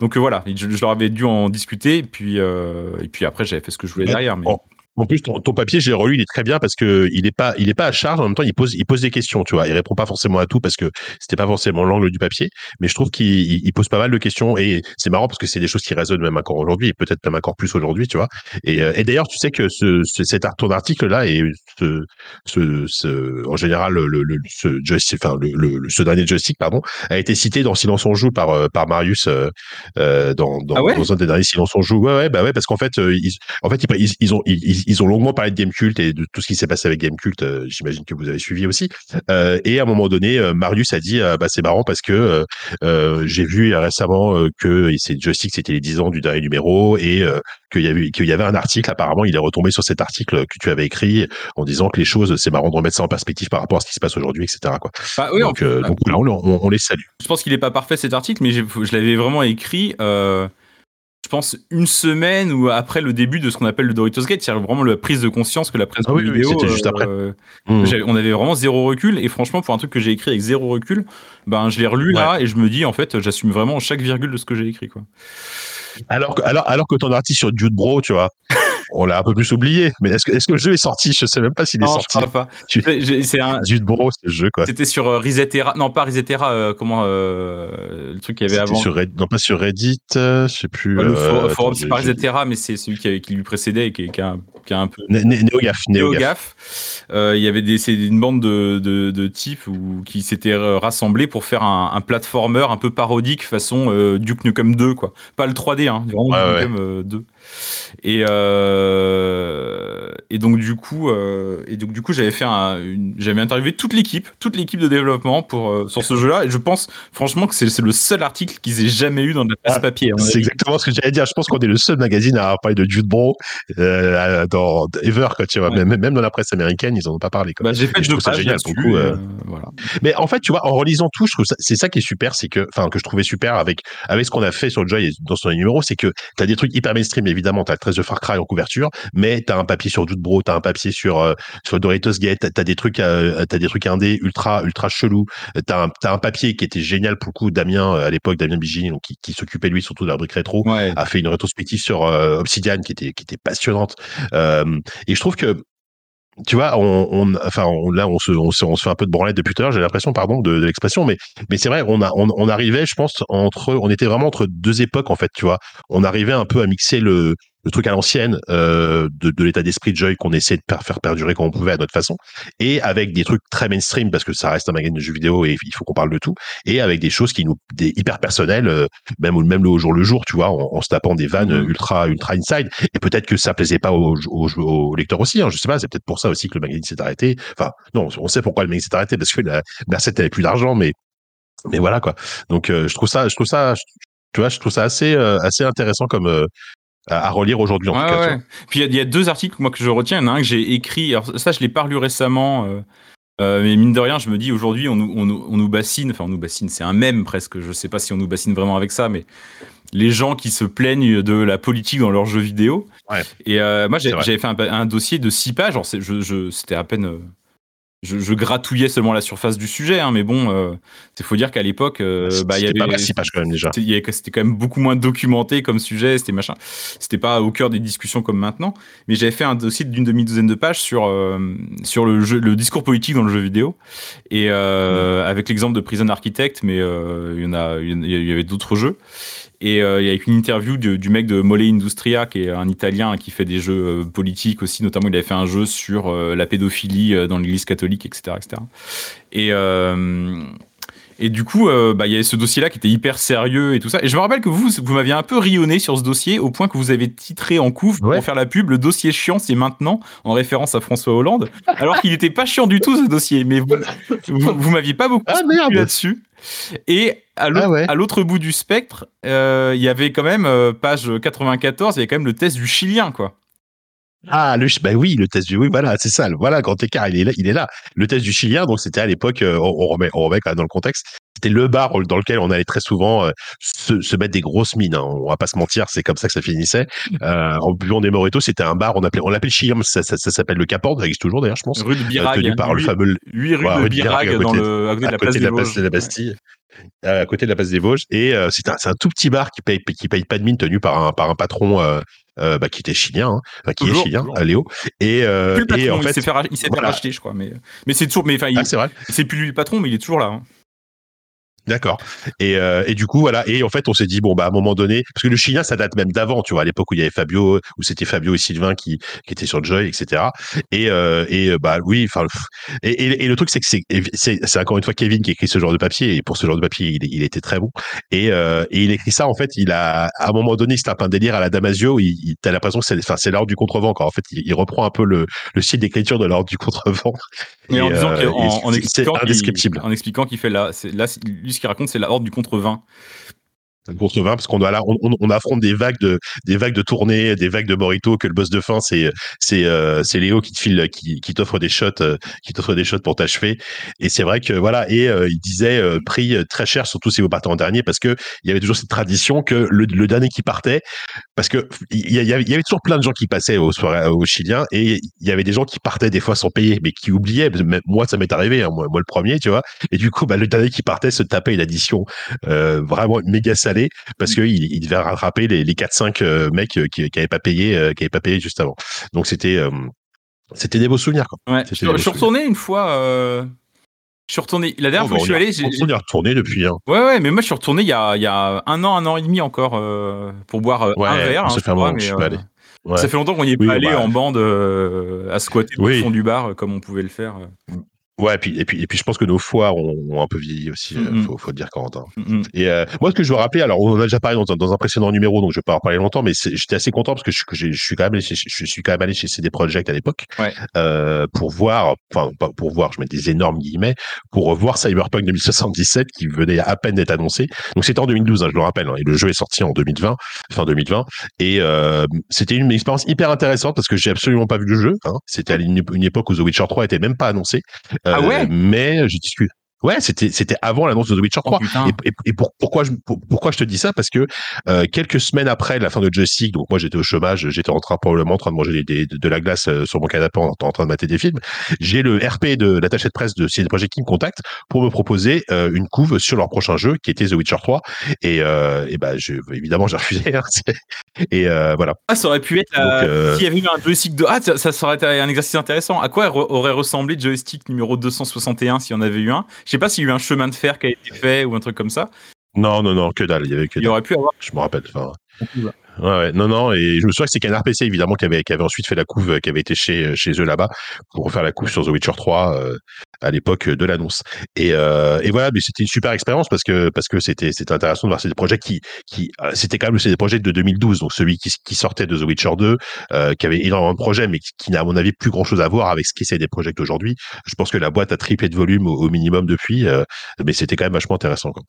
Donc euh, voilà, je, leur avais dû en discuter, et puis, et puis après j'avais fait ce que je voulais derrière. Mais... En plus, ton, papier, j'ai relu, il est très bien parce que il est pas, il est pas à charge. En même temps, il pose, il pose des questions, tu vois. Il répond pas forcément à tout parce que c'était pas forcément l'angle du papier. Mais je trouve qu'il pose pas mal de questions et c'est marrant parce que c'est des choses qui résonnent même encore aujourd'hui et peut-être même encore plus aujourd'hui, tu vois. Et, euh, et d'ailleurs, tu sais que ce, ce cet ton article là et ce, ce, ce, en général le, le, ce enfin le, le, ce dernier joystick pardon a été cité dans Silence on joue par euh, par Marius euh, euh, dans dans, ah dans, un des derniers Silence on joue. Ouais ouais bah ouais parce qu'en fait ils, en fait ils, ils ont ils, ils ont longuement parlé de Gamecult et de tout ce qui s'est passé avec Gamecult. Euh, J'imagine que vous avez suivi aussi. Euh, et à un moment donné, euh, Marius a dit, euh, bah c'est marrant parce que j'ai vu récemment que c'est joystick, c'était les 10 ans du dernier numéro et qu'il y avait qu'il y avait un article. Apparemment, il est retombé sur cet article que tu avais écrit en disant que les choses, c'est marrant de remettre ça en perspective par rapport à ce qui se passe aujourd'hui, etc. Quoi. Bah, oui, donc, donc on, on, les salue. Je pense qu'il est pas parfait cet article, mais je l'avais vraiment écrit. Euh je pense, une semaine ou après le début de ce qu'on appelle le Doritos Gate, c'est vraiment la prise de conscience que la presse Ah oui, oui, vidéo. c'était juste après. euh, Mmh. On avait vraiment zéro recul et franchement, pour un truc que j'ai écrit avec zéro recul, ben je l'ai relu là et je me dis en fait, j'assume vraiment chaque virgule de ce que j'ai écrit quoi. Alors, que- alors, alors que ton artiste sur Dude Bro, tu vois, on l'a un peu plus oublié. Mais est-ce que, est-ce que le jeu est sorti? Je sais même pas s'il est Non, je sorti. parle pas. Tu- C'est- un, Bro, jeu, quoi. C'était sur euh, Resetera, non pas Resetera, euh, comment euh, le truc qu'il y avait avant. sur non, pas sur Reddit, euh, je sais plus. Bah, le euh, forum, c'est pas Resetera, mais c'est celui qui, qui lui précédait et qui, qui a, qui a un peu NeoGaf, NeoGaf. Néogaf. Euh, Il y avait des, c'est une bande de, de, de types où, qui s'étaient euh, rassemblés pour faire un, un platformer un peu parodique façon euh, Duke Nukem 2, quoi. Pas le 3D, hein, vraiment Duke ouais. Nukem euh, 2. Et, euh, et donc du coup, euh, et donc du coup, j'avais fait un, une- j'avais interviewé toute l'équipe, toute l'équipe de développement pour euh, sur ce jeu-là. Et je pense franchement que c'est c'est le seul article qu'ils aient jamais eu dans la presse Ah, papier. C'est exactement ce que j'allais dire. Je pense qu'on est le seul magazine à parlé de Dude Bro euh, Ever, quoi, tu vois. Ouais. Même, même dans la presse américaine, ils en ont pas parlé. Quoi. Bah, j'ai fait je deux trouve ça génial, pour coup, euh, euh, voilà. Mais en fait, tu vois, en relisant tout, je trouve c'est ça qui est super, c'est que, enfin, que je trouvais super avec, avec ce qu'on a fait sur le Joy et dans son numéro, c'est que t'as des trucs hyper mainstream, évidemment, t'as le 13 de Far Cry en couverture, mais t'as un papier sur Dude Bro, t'as un papier sur, euh, sur Doritos Gate, t'as- des trucs, euh, t'as des trucs indés ultra, ultra chelous, t'as un, t'as un papier qui était génial pour le coup, Damien, euh, à l'époque, Damien Bigini, donc, qui, qui s'occupait lui surtout de la brique rétro, Ouais. a fait une rétrospective sur Obsidian qui était qui était passionnante Euh, et je trouve que tu vois on, enfin là on se, on on se fait un peu de branlette depuis tout à l'heure j'ai l'impression pardon de, de l'expression mais mais c'est vrai on a on, on arrivait je pense entre on était vraiment entre deux époques en fait tu vois. On arrivait un peu à mixer le le truc à l'ancienne euh, de, de l'état d'esprit de Joy qu'on essaie de per- faire perdurer comme on pouvait à notre façon et avec des trucs très mainstream parce que ça reste un magazine de jeux vidéo et il faut qu'on parle de tout et avec des choses qui nous des hyper personnelles euh, même même le au jour le jour tu vois en, en se tapant des vannes Mhm. euh, ultra ultra inside. Et peut-être que ça plaisait pas aux, aux, aux lecteurs aussi hein, je sais pas c'est peut-être pour ça aussi que le magazine s'est arrêté. Enfin non on sait pourquoi le magazine s'est arrêté parce que la Merced avait plus d'argent mais mais voilà quoi. Donc euh, je trouve ça je trouve ça je- tu vois je trouve ça assez euh, assez intéressant comme euh, à, relire aujourd'hui en Ouais, tout cas ouais. Puis il y a- il y, a deux articles moi que je retiens. Il y en a un que j'ai écrit. Alors ça, je l'ai pas lu récemment. euh, euh, mais mine de rien, je me dis aujourd'hui, on, nous- on, on nous bassine. Enfin, on nous bassine. C'est un mème presque. Je sais pas si on nous bassine vraiment avec ça, mais les gens qui se plaignent de la politique dans leurs jeux vidéo. Ouais. Et euh, moi, j'avais fait un, un dossier de six pages. C'était à peine. Je, je gratouillais seulement la surface du sujet, hein, mais bon, euh, il faut dire qu'à l'époque, euh, bah, il y C'était pas avait mal six pages quand même déjà c'était quand même beaucoup moins documenté comme sujet, c'était machin. C'était pas au cœur des discussions comme maintenant. Mais j'avais fait un dossier d'une demi-douzaine de pages sur, euh, sur le, jeu, le discours politique dans le jeu vidéo. Et euh, avec l'exemple de Prison Architect, mais euh, il y en a, il y avait d'autres jeux. Et euh, il y a une interview du, mec de Mole Industria, qui est un Italien qui fait des jeux euh, politiques aussi. Notamment, il avait fait un jeu sur euh, la pédophilie dans l'Église catholique, etc., etc. Et et du coup, euh, bah, il y avait ce dossier-là qui était hyper sérieux et tout ça. Et je me rappelle que vous, vous m'aviez un peu rionné sur ce dossier au point que vous avez titré en couve Ouais. pour faire la pub le dossier chiant, c'est maintenant, en référence à François Hollande, alors qu'il n'était pas chiant du tout ce dossier. Mais vous, vous, vous m'aviez pas beaucoup Ah, là-dessus. Et à l'autre Ah ouais. à l'autre bout du spectre, euh, il y avait quand même, euh, page 94, il y avait quand même le test du chilien, quoi. Ah, le, bah oui, le test du, oui, voilà, c'est ça. le- Voilà, grand écart, il est là, il est là. Le test du chilien, donc c'était à l'époque, euh, on, on remet, on remet quand même dans le contexte. C'était le bar dans lequel on allait très souvent euh, se, se mettre des grosses mines. hein. On va pas se mentir, c'est comme ça que ça finissait. Euh, en buvant des mojitos, c'était un bar, on appelait, on l'appelait chilien, ça, ça, ça s'appelle le Capord, ça existe toujours d'ailleurs, je pense. Rue de Euh, Birague. tenu par le fameux, huit rue Ouais, de Birague, à dans côté- le, à côté de à la côté place de des la place Vosges. de la Bastille. À côté de la place des Vosges et euh, c'est un tout petit bar qui paye qui paye pas de mine tenu par un par un patron euh, euh, bah, qui était chilien hein, enfin, qui Toujours, est chilien toujours. euh, Léo et euh, Plus le patron, et en il fait s'est fait, ra- il s'est fait voilà. racheter, je crois. Mais, mais c'est toujours, mais enfin, il- ah, c'est vrai c'est plus lui le patron, mais il est toujours là. hein. D'accord. Et, euh, et du coup, voilà. Et en fait, on s'est dit, bon, bah, à un moment donné, parce que le chilien, ça date même d'avant, tu vois, à l'époque où il y avait Fabio, où c'était Fabio et Sylvain qui, qui étaient sur Joy, etc. Et, euh, et euh, bah, oui, enfin, et, et, et le truc, c'est que c'est, encore une fois Kevin qui écrit ce genre de papier, et pour ce genre de papier, il, il était très bon. Et, euh, et il écrit ça, en fait, il a, à un moment donné, il se tape un délire à la Damasio, il, il t'as l'impression que c'est, enfin, c'est l'ordre du contrevent, quoi. En fait, il, il reprend un peu le, le style d'écriture de l'ordre du contrevent. Mais en Et, disant euh, en, et expliquant qu'il- indescriptible. en expliquant qu'il fait là, c'est là, lui ce qu'il raconte, c'est la horde du contrevin. contre 20 parce qu'on doit là, on, on, on, affronte des vagues de des vagues de tournée, des vagues de Morito que le boss de fin c'est c'est euh, c'est Léo qui te file qui, qui t'offre des shots euh, qui t'offre des shots pour t'achever et c'est vrai que voilà et euh, il disait prix très cher surtout si vous partez en dernier parce que il y avait toujours cette tradition que le dernier qui partait parce que il y, avait, il y avait toujours plein de gens qui passaient au soirée au Chilien et il y avait des gens qui partaient des fois sans payer mais qui oubliaient moi ça m'est arrivé hein, moi, moi le premier tu vois et du coup bah, le dernier qui partait se tapait une addition vraiment méga salée parce que il, il devait rattraper les, les 4-5 euh, mecs euh, qui, qui avaient pas payé, euh, qui avaient pas payé juste avant. Donc c'était c'était des beaux souvenirs. Quoi. Ouais. Je, je suis retourné une fois. Euh... Je suis retourné. La dernière oh, fois que je suis allé, j'ai. On est retourné depuis. Hein. Ouais, ouais, mais moi je suis retourné il y a, il y a un an, un an et demi encore euh, pour boire ouais, un verre. Ça hein, fait moment que je suis pas allé. Ouais. Ça fait longtemps qu'on n'y est oui, pas allé bah... en bande euh, à squatter oui. au fond du bar comme on pouvait le faire. Ouais, et puis, et puis, et puis, je pense que nos foires ont, ont un peu vieilli aussi. Mm -hmm. faut, faut le dire, Corentin. Mm -hmm. Et euh, moi, ce que je veux rappeler, alors, on a déjà parlé dans, dans un précédent numéro, donc je vais pas en parler longtemps, mais j'étais assez content parce que je, je, je, suis quand même allé chez, je suis quand même allé chez CD Projekt à l'époque ouais. euh, pour voir, enfin, pour voir, je mets des énormes guillemets, pour voir Cyberpunk 2077 qui venait à peine d'être annoncé. Donc c'était en 2012, hein, je le rappelle, hein, et le jeu est sorti en 2020, fin 2020, et euh, c'était une expérience hyper intéressante parce que j'ai absolument pas vu le jeu. Hein. C'était à une, une, époque où The Witcher 3 était même pas annoncé. Ah ouais? Mais je discute. Ouais, c'était c'était avant l'annonce de The Witcher 3. Oh, et, et, et pour, pourquoi je pour, pourquoi je te dis ça? Parce que euh, quelques semaines après la fin de Joystick, donc moi j'étais au chômage, j'étais en train probablement en train de manger des, des, de la glace euh, sur mon canapé en, en, train de mater des films. J'ai le RP de l'attaché de presse de CD Projekt qui me contacte pour me proposer euh, une couve sur leur prochain jeu qui était The Witcher 3. Et, euh, et ben je, évidemment j'ai refusé. Hein, et euh, voilà. Ah, ça aurait pu être donc, s'il y avait eu un joystick de ah ça, ça aurait été un exercice intéressant. À quoi aurait ressemblé joystick numéro 261 s'il y en avait eu un? Je sais pas s'il y a eu un chemin de fer qui a été fait ou un truc comme ça. Non, non, non, que dalle. Il y avait que Il aurait pu avoir. Je me rappelle. Enfin, Ouais, ouais, non, non, et je me souviens que c'est Canard PC évidemment qui avait, qui avait ensuite fait la couve, qui avait été chez, chez eux là-bas pour faire la couve sur The Witcher 3 euh, à l'époque de l'annonce. Et, euh, et voilà, mais c'était une super expérience parce que parce que c'était c'était intéressant de voir ces projets qui qui euh, c'était quand même c'est des projets de 2012, donc celui qui, sortait de The Witcher 2, euh, qui avait énormément de projets, mais qui, n'a à mon avis plus grand chose à voir avec ce qui c'est des projets d'aujourd'hui. Je pense que la boîte a triplé de volume au, au minimum depuis, euh, mais c'était quand même vachement intéressant. Quoi.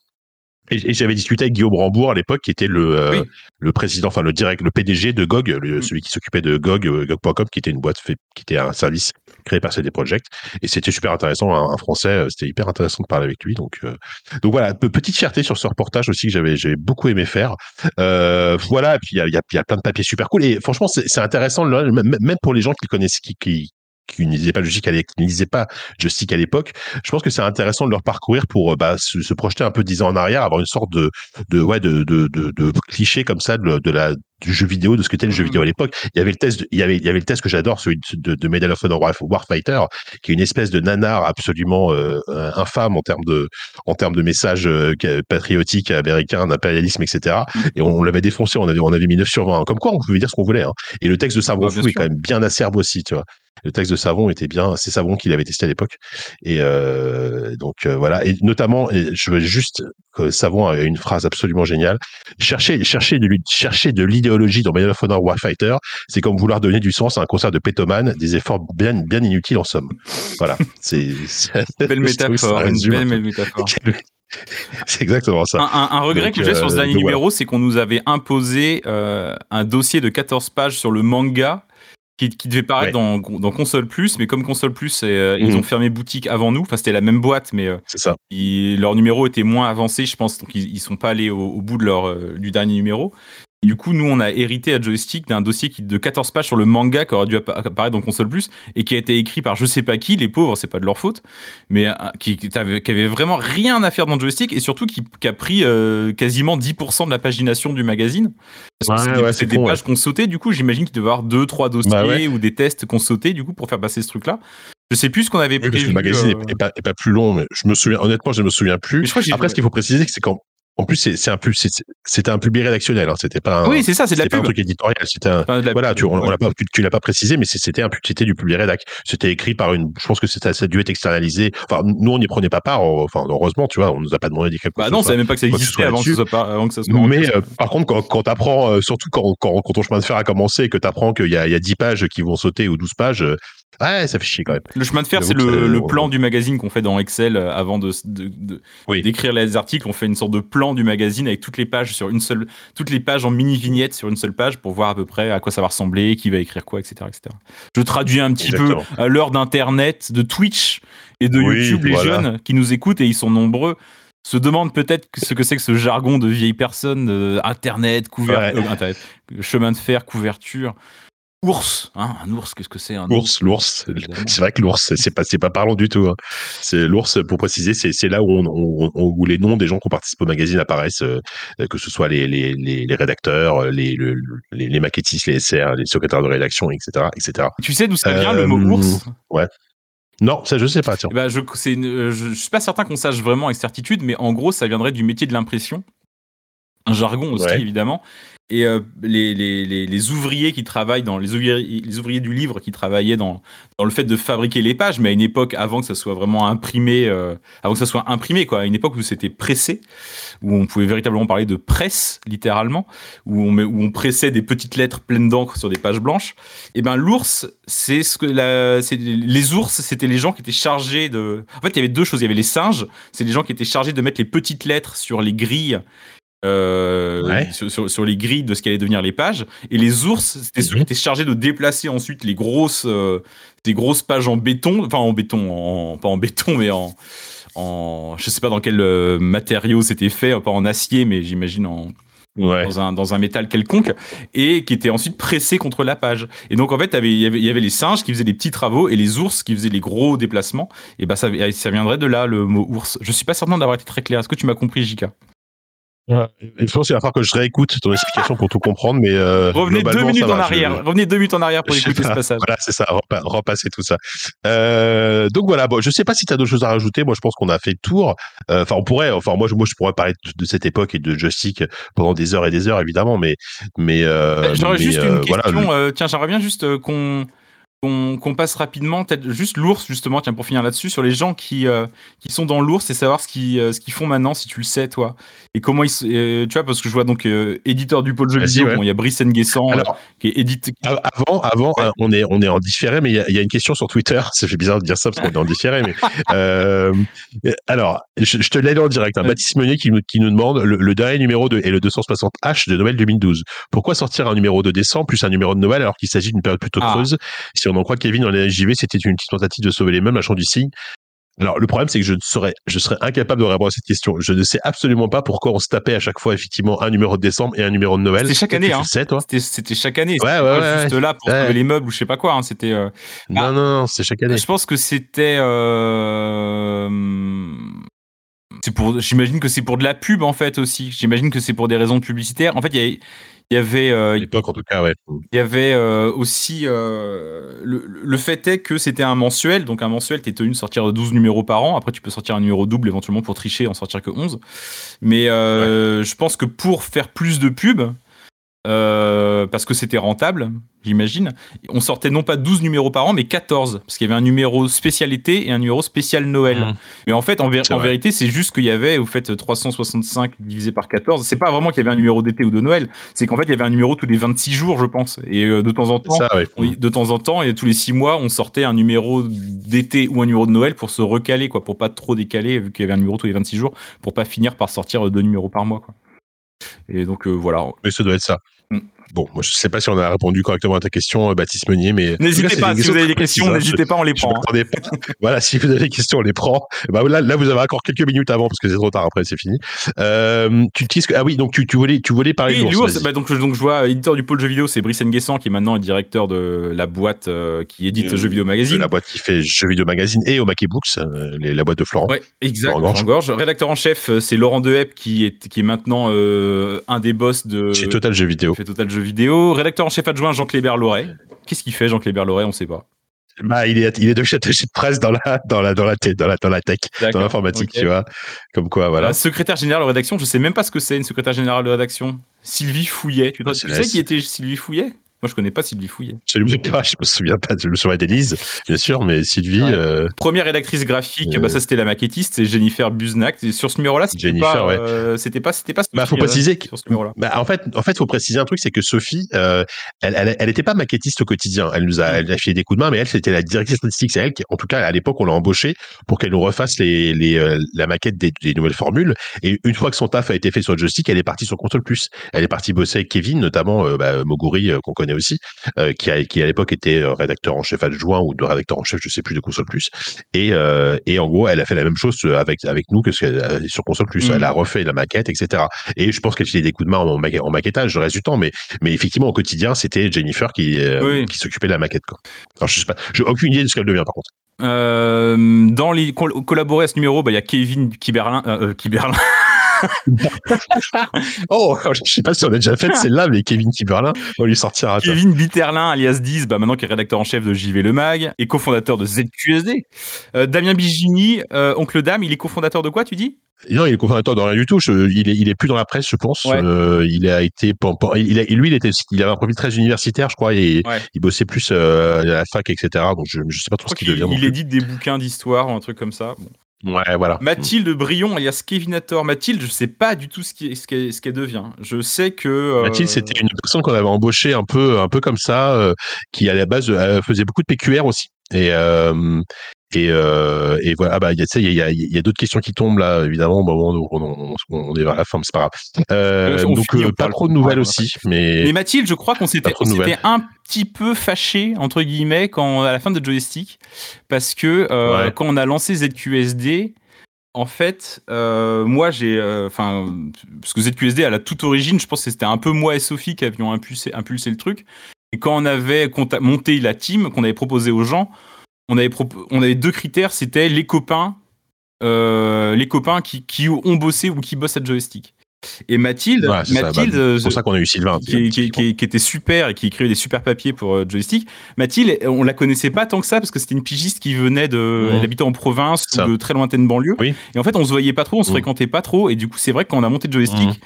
Et, et j'avais discuté avec Guillaume Rambourg à l'époque, qui était le, euh, oui. le président, enfin le direct, le PDG de GOG, le, mmh. celui qui s'occupait de GOG, euh, GOG.com, qui était une boîte, fait, qui était un service créé par CD Projekt. Et c'était super intéressant, un, un français, euh, c'était hyper intéressant de parler avec lui. Donc, euh, donc voilà, petite fierté sur ce reportage aussi que j'avais, j'avais beaucoup aimé faire. Euh, voilà, et puis il y a, y, a, y a, plein de papiers super cool. Et franchement, c'est intéressant, même pour les gens qui connaissent, qui, qui, qui ne lisaient pas logique pas joystick à l'époque, je pense que c'est intéressant de leur parcourir pour bah, se, projeter un peu dix ans en arrière, avoir une sorte de de ouais de de, de, cliché comme ça de la du jeu vidéo, de ce que était le jeu vidéo à l'époque. Il y avait le test, de, il y avait, il y avait le test que j'adore, celui de, de, Medal of Honor Warfighter, qui est une espèce de nanar absolument euh, infâme en termes de, en termes de messages euh, patriotiques américains, d'impérialisme, etc. Et on, on l'avait défoncé, on avait, on avait mis 9 sur 20. Comme quoi, on pouvait dire ce qu'on voulait. Hein. Et le texte de Savon ouais, est quand même bien acerbe aussi, tu vois. Le texte de Savon était bien, c'est Savon qu'il avait testé à l'époque. Et euh, donc voilà. Et notamment, et je veux juste que Savon a une phrase absolument géniale. Chercher, chercher de, chercher de l'idée idéologie dans Medal of Honor Warfighter, c'est comme vouloir donner du sens à un concert de pétomane, des efforts bien, bien inutiles en somme. Voilà. C'est, belle métaphore, une belle métaphore. C'est exactement ça. Un, un, un regret donc, que j'ai euh, sur ce dernier numéro, c'est qu'on nous avait imposé euh, un dossier de 14 pages sur le manga qui, qui devait paraître ouais. dans, dans, Console Plus, mais comme Console Plus, euh, mmh. ils ont fermé boutique avant nous. Enfin, c'était la même boîte, mais euh, ça. Ils, leur numéro était moins avancé, je pense, donc ils, ils sont pas allés au, au bout de leur euh, du dernier numéro. Et du coup, nous, on a hérité à Joystick d'un dossier qui, de 14 pages sur le manga qui aurait dû apparaître dans Console Plus et qui a été écrit par je sais pas qui, les pauvres, c'est pas de leur faute, mais euh, qui, qui, avait, vraiment rien à faire dans Joystick et surtout qui, qui a pris euh, quasiment 10% de la pagination du magazine. Parce que ouais, c'est des, pages ouais. qu'on sautait, du coup, j'imagine qu'il devait y avoir deux, trois dossiers bah ou des tests qu'on sautait, du coup, pour faire passer ce truc-là. Je sais plus ce qu'on avait oui, prévu. le magazine euh... est, pas, plus long, mais je me souviens, honnêtement, je me souviens plus. Après, ce qu'il faut préciser, c'est quand en plus, c'est un pub, c'était un pub rédactionnel. Hein. C'était pas. Un, oui, c'est ça, c'est de la pub. Pas un truc éditorial. C'était un. Voilà, tu, on, on l'a pas, tu, tu l'as pas précisé, mais c'était un c'était du public rédac. C'était écrit par une. Je pense que ça a dû être externalisé. Enfin, nous, on n'y prenait pas part. Enfin, heureusement, tu vois, on nous a pas demandé d'écrire. Bah non, on savait même pas que ça existait avant que, avant que ça se. Mais euh, par contre, quand, quand t'apprends, euh, surtout quand, quand, quand ton chemin de fer a commencé et que t'apprends qu'il y a, il y a 10 pages qui vont sauter ou 12 pages, Ouais, ça fait chier quand même. Le chemin de fer, c'est le, plan du magazine qu'on fait dans Excel euh, avant de, Oui. d'écrire les articles. On fait une sorte de plan du magazine avec toutes les pages sur une seule, toutes les pages en mini vignettes sur une seule page pour voir à peu près à quoi ça va ressembler, qui va écrire quoi, etc., etc. Je traduis un petit Exactement. peu à l'heure d'internet, de Twitch et de Oui, YouTube. Les voilà. jeunes qui nous écoutent et ils sont nombreux se demandent peut-être ce que c'est que ce jargon de vieilles personnes, euh, internet, couverture, Ouais. internet, chemin de fer, couverture. Ours, hein, un ours, qu'est-ce que c'est un L'ours, l'ours. C'est vrai que l'ours, c'est- pas, pas parlant du tout. hein. C'est l'ours, pour préciser, c'est, là où, on, on- on- où les noms des gens qui participent au magazine apparaissent, euh, que ce soit les, les, les, les rédacteurs, les, le- les, les maquettistes, les SR, les secrétaires de rédaction, etc., etc. Tu sais d'où ça vient le Euh, mot ours Non, ça je sais pas. Tiens. Ben, je, une- euh, je, je suis pas certain qu'on sache vraiment avec certitude, mais en gros, ça viendrait du métier de l'impression. Un jargon aussi, Ouais. évidemment. Et euh, les, les, les, les ouvriers qui travaillent dans les ouvriers, les ouvriers du livre qui travaillaient dans, dans le fait de fabriquer les pages, mais à une époque avant que ça soit vraiment imprimé, euh, avant que ça soit imprimé, quoi, à une époque où c'était pressé, où on pouvait véritablement parler de presse, littéralement, où on, met- où on pressait des petites lettres pleines d'encre sur des pages blanches. Et ben l'ours, c'est ce que la, c'est les ours, c'était les gens qui étaient chargés de. En fait, il y avait deux choses. Il y avait les singes, c'est les gens qui étaient chargés de mettre les petites lettres sur les grilles. Euh, Ouais. sur, sur- sur les grilles de ce qu'allaient devenir les pages et les ours c'était ceux Mhm. qui étaient chargés de déplacer ensuite les grosses euh, des grosses pages en béton enfin en béton en, pas en béton mais en en je sais pas dans quel euh, matériau c'était fait pas en acier mais j'imagine en Ouais. dans un, dans un métal quelconque et qui était ensuite pressé contre la page. Et donc en fait, il y avait- il y avait les singes qui faisaient des petits travaux et les ours qui faisaient les gros déplacements. Et bah ça, ça viendrait de là le mot ours. Je suis pas certain d'avoir été très clair. Est-ce que tu m'as compris, Jika Je pense qu'il va falloir que je réécoute ton explication pour tout comprendre, mais euh, Revenez deux minutes en arrière. je- Revenez deux minutes en arrière pour Je écouter ce pas. passage. Voilà, c'est ça, repa- repasser tout ça. Euh, donc voilà, bon, je sais pas si tu as d'autres choses à rajouter. Moi, je pense qu'on a fait le tour. Euh, Enfin, on pourrait, enfin, moi, je, moi, je pourrais parler de, de cette époque et de joystick pendant des heures et des heures, évidemment, mais, mais, euh, J'aurais mais, juste euh, une voilà, question. euh, tiens, j'aimerais bien juste euh, qu'on qu'on passe rapidement, peut-être juste l'ours justement, tiens pour finir là-dessus, sur les gens qui euh, qui sont dans l'ours et savoir ce qu'ils euh, qu'ils font maintenant, si tu le sais toi, et comment ils, euh, tu vois, parce que je vois donc euh, éditeur du pôle jeu Vas-y, vidéo, ouais. bon, il y a Brice Nguessan euh, qui est édite. Av- Avant, avant, Ouais. euh, on est, on est en différé, mais il y a, il y a une question sur Twitter. Ça fait bizarre de dire ça parce qu'on est en différé, mais euh, alors, je, je te l'ai en direct. Ouais. Baptiste Meunier qui nous, qui nous demande le, le dernier numéro de, est le 260H de Noël 2012. Pourquoi sortir un numéro de décembre plus un numéro de Noël alors qu'il s'agit d'une période plutôt Ah. creuse? Si on en croit Kevin dans les JV, c'était une petite tentative de sauver les meubles, un champ du signe. Alors, le problème, c'est que je serais, je serais incapable de répondre à cette question. Je ne sais absolument pas pourquoi on se tapait à chaque fois, effectivement, un numéro de décembre et un numéro de Noël. C'était chaque année, hein. C'était chaque année. Ouais, c'était ouais, pas ouais, juste là pour sauver les meubles ou je sais pas quoi. hein, C'était. euh, Non, Ah. non, non, c'est chaque année. Je pense que c'était. euh, C'est pour. J'imagine que c'est pour de la pub en fait aussi. J'imagine que c'est pour des raisons publicitaires. En fait, il y avait. Il y avait, euh, l'époque, en tout cas, ouais. il y avait euh, aussi euh, le, le fait est que c'était un mensuel, donc un mensuel, tu es tenu de sortir 12 numéros par an. Après, tu peux sortir un numéro double éventuellement pour tricher et en sortir que 11. Mais euh, je pense que pour faire plus de pubs, euh, parce que c'était rentable, j'imagine, on sortait non pas 12 numéros par an, mais 14, parce qu'il y avait un numéro spécial été et un numéro spécial Noël. Mmh. Mais en fait, en, vérité, c'est juste qu'il y avait, vous faites 365 divisé par 14. C'est pas vraiment qu'il y avait un numéro d'été ou de Noël, c'est qu'en fait, il y avait un numéro tous les 26 jours, je pense. Et euh, de temps en temps, Ça, ouais. oui, de temps en temps, et tous les 6 mois, on sortait un numéro d'été ou un numéro de Noël pour se recaler, quoi, pour pas trop décaler, vu qu'il y avait un numéro tous les 26 jours, pour pas finir par sortir deux numéros par mois, quoi. Et donc, euh, voilà. Mais ça doit être ça. Mm. Bon, moi, je sais pas si on a répondu correctement à ta question, euh, Baptiste Meunier, mais. N'hésitez pas, si vous avez des questions, hein. n'hésitez pas, on les prend. hein. pas. voilà, si vous avez des questions, on les prend. Bah, là, là, vous avez encore quelques minutes avant parce que c'est trop tard après, c'est fini. Euh, tu que, ah oui, donc tu, tu voulais, tu voulais parler Oui, de bah, donc, je- donc je vois, éditeur du pôle jeux vidéo, c'est Brice Nguessan, qui est maintenant directeur de la boîte euh, qui édite Euh, Jeux Vidéo Magazine. la boîte qui fait Jeux vidéo magazine et au Mackey Books, euh, les- la boîte de Florent. Ouais, exact. Laurent Gorge. Rédacteur en chef, euh, c'est Laurent Dehepp qui est, qui est maintenant euh, un des boss de Chez Total Jeux vidéo. fait Total Jeux Vidéo. Rédacteur en chef adjoint, Jean Clébert Loret. Qu'est-ce qu'il fait, Jean Clébert Loret On sait pas. Bah, il est, il est devenu attaché de presse dans la, dans la, dans la, tech- dans la, dans la tech, dans l'informatique, tu vois. Comme quoi, voilà. Secrétaire général de rédaction, je sais même pas ce que c'est une secrétaire générale de rédaction. Sylvie Fouillet. Tu, Ah, tu sais qui était Sylvie Fouillet? Moi, je connais pas Sylvie Fouillet. Je, me- souviens pas, je me souviens d'Élise, bien sûr, mais Sylvie, Ouais. euh, Première rédactrice graphique, Euh. bah ça c'était la maquettiste, c'est Jennifer Busnack. Et sur ce numéro-là, c'était Jennifer, pas, ouais. euh, c'était pas, c'était pas. Bah, faut Sophie, euh, préciser que- sur ce numéro-là. Bah, en fait, en fait, faut préciser un truc, c'est que Sophie, euh, elle, elle, elle était pas maquettiste au quotidien. Elle nous a, elle a fait des coups de main, mais elle, c'était la directrice statistique. C'est elle qui, en tout cas, à l'époque, on l'a embauchée pour qu'elle nous refasse les, les, euh, la maquette des, des nouvelles formules. Et une fois que son taf a été fait sur le joystick, elle est partie sur Console Plus. Elle est partie bosser avec Kevin, notamment euh, bah, Moguri, euh, qu'on connaît aussi, euh, qui, a, qui à l'époque était euh, rédacteur en chef adjoint ou de rédacteur en chef, je sais plus, de Console Plus. Et, euh, et en gros, elle a fait la même chose avec avec nous que ce sur Console Plus. Mhm. Elle a refait la maquette, etc. Et je pense qu'elle faisait des coups de main en, en maquettage le reste du temps, mais mais effectivement au quotidien, c'était Jennifer qui Oui. qui s'occupait de la maquette. Quoi. Alors je sais pas, j'ai aucune idée de ce qu'elle devient par contre. Dans les col- collaborés à ce numéro, bah il y a Kevin Kiberlin, Kiberlin. Oh, je sais pas si on a déjà fait celle-là, mais Kevin Kiberlin, on va lui sortir un Kevin Bitterlin, alias Diz, bah maintenant qui est rédacteur en chef de JV Le Mag et cofondateur de ZQSD. Euh, Damien Bigini, euh, oncle Dame, il est cofondateur de quoi, tu dis? Non, il est cofondateur de rien du tout. Je- il est, il est plus dans la presse, je pense. Ouais. Euh, il a été, il a, lui, il était, il avait un profil très universitaire, je crois, et Ouais. il bossait plus euh, à la fac, etc. Donc je, je sais pas trop Je ce qu'il devient. il plus. édite des bouquins d'histoire un truc comme ça. Bon. Ouais, voilà. Mathilde Brion, alias Kevinator. Mathilde, je sais pas du tout ce qu'elle ce ce qu'elle devient. Je sais que. euh, Mathilde, c'était une personne qu'on avait embauchée un peu, un peu comme ça, euh, qui à la base euh, faisait beaucoup de PQR aussi. Et et, euh, et voilà, ah bah, il y a, tu sais, il y a, il y a d'autres questions qui tombent là, évidemment, au moment où on, on, on est vers la fin, mais c'est pas grave. Euh, On donc finit, euh, pas trop de nouvelles aussi, mais, Mais Mathilde, je crois qu'on s'était un petit peu fâché entre guillemets quand à la fin de joystick parce que euh, Ouais. quand on a lancé ZQSD, en fait, euh, moi j'ai, enfin, parce que ZQSD à la toute origine, je pense que c'était un peu moi et Sophie qui avions impulsé, impulsé le truc. Et quand on avait monté la team, qu'on avait proposé aux gens, on avait, propo- on avait deux critères, c'était les copains, euh, les copains qui, qui ont bossé ou qui bossent à joystick. Et Mathilde, Ouais, Mathilde, bah, euh, c'est pour ça qu'on a eu Sylvain. qui, qui- qui- qui était super et qui écrivait des super papiers pour euh, joystick. Mathilde, on la connaissait pas tant que ça parce que c'était une pigiste qui venait de, elle habitait en province Ça. ou de très lointaines banlieues. Oui. Et en fait, on se voyait pas trop, on se Mhm. fréquentait pas trop. Et du coup, c'est vrai que quand on a monté joystick,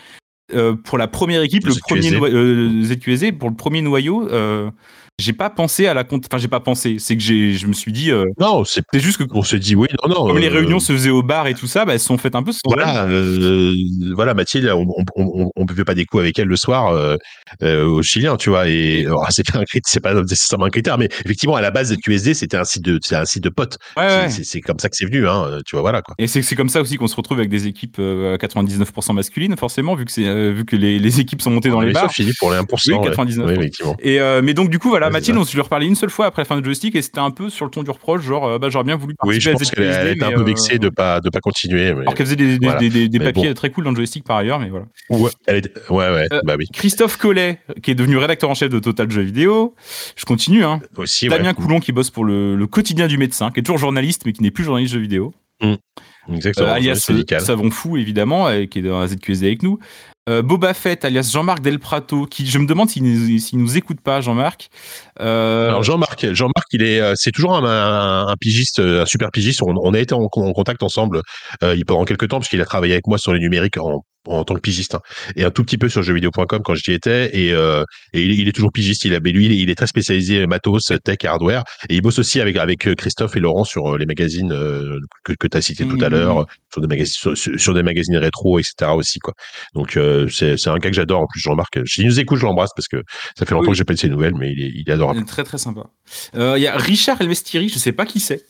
euh, pour la première équipe, le ZQSD. premier euh, ZQSD, pour le premier noyau, euh, j'ai pas pensé à la compte. Enfin, j'ai pas pensé. C'est que j'ai, je me suis dit, euh, Non, c'est, c'est juste que on s'est dit oui, non, non. comme les euh, réunions se faisaient au bar et tout ça, bah, elles se sont faites un peu sans. Voilà, euh, voilà, Mathilde, on, on, on, on buvait pas des coups avec elle le soir au Chilien, tu vois. Et c'est pas un critère, c'est pas nécessairement un critère, mais effectivement, à la base, QSD, c'était un site de, c'est un site de potes. Ouais, C'est- ouais. Comme ça que c'est venu, hein. Tu vois, voilà quoi. Et c'est comme ça aussi qu'on se retrouve avec des équipes euh, à 99% masculines, forcément, vu que, c'est, vu que les, les équipes sont montées dans les bars. Philippe pour les 1%. Oui, ouais. 99. Oui, effectivement. Et mais donc du coup voilà Mathilde ça. on se lui reparlé une seule fois après la fin de joystick et c'était un peu sur le ton du reproche genre euh, bah j'aurais bien voulu Oui, je pense qu'elle était un peu euh, vexée de pas de pas continuer. Mais... alors qu'elle faisait des, des, Voilà. des, des- des Mais papiers bon. très cool dans le joystick par ailleurs mais voilà Ouais, elle ouais, ouais, Euh, bah oui. Christophe Collet qui est devenu rédacteur en chef de Total Jeux Vidéo je continue hein Aussi, ouais. Damien Coulon qui bosse pour le, le quotidien du médecin qui est toujours journaliste mais qui n'est plus journaliste jeux vidéo Exactement. Euh, alias Savon Fou évidemment euh, qui est dans la ZQSD avec nous Boba Fett alias Jean-Marc Del Prato qui je me demande s'il nous écoute pas Jean-Marc Euh, Alors Jean-Marc, Jean-Marc, il est, euh, c'est toujours un, un, un pigiste, un super pigiste. On, on a été en, en contact ensemble euh, il pendant quelques temps parce qu'il a travaillé avec moi sur le numérique en, en tant que pigiste hein, et un tout petit peu sur jeuxvideo.com quand j'y étais et, euh, et il, est- il est toujours pigiste. Il a, mais lui, il est, il est très spécialisé matos, tech, hardware et il bosse aussi avec avec Christophe et Laurent sur les magazines que, que tu as cités tout à Mhm. l'heure, sur des magazines sur, sur- sur des magazines rétro, etc. aussi quoi. Donc c'est c'est un gars que j'adore en plus Jean-Marc. S'il nous écoute, je l'embrasse parce que ça fait longtemps Oui. que j'ai pas de ses nouvelles, mais il est, il est Très très sympa. Euh, Il y a Richard Elvestiri, je sais pas qui c'est.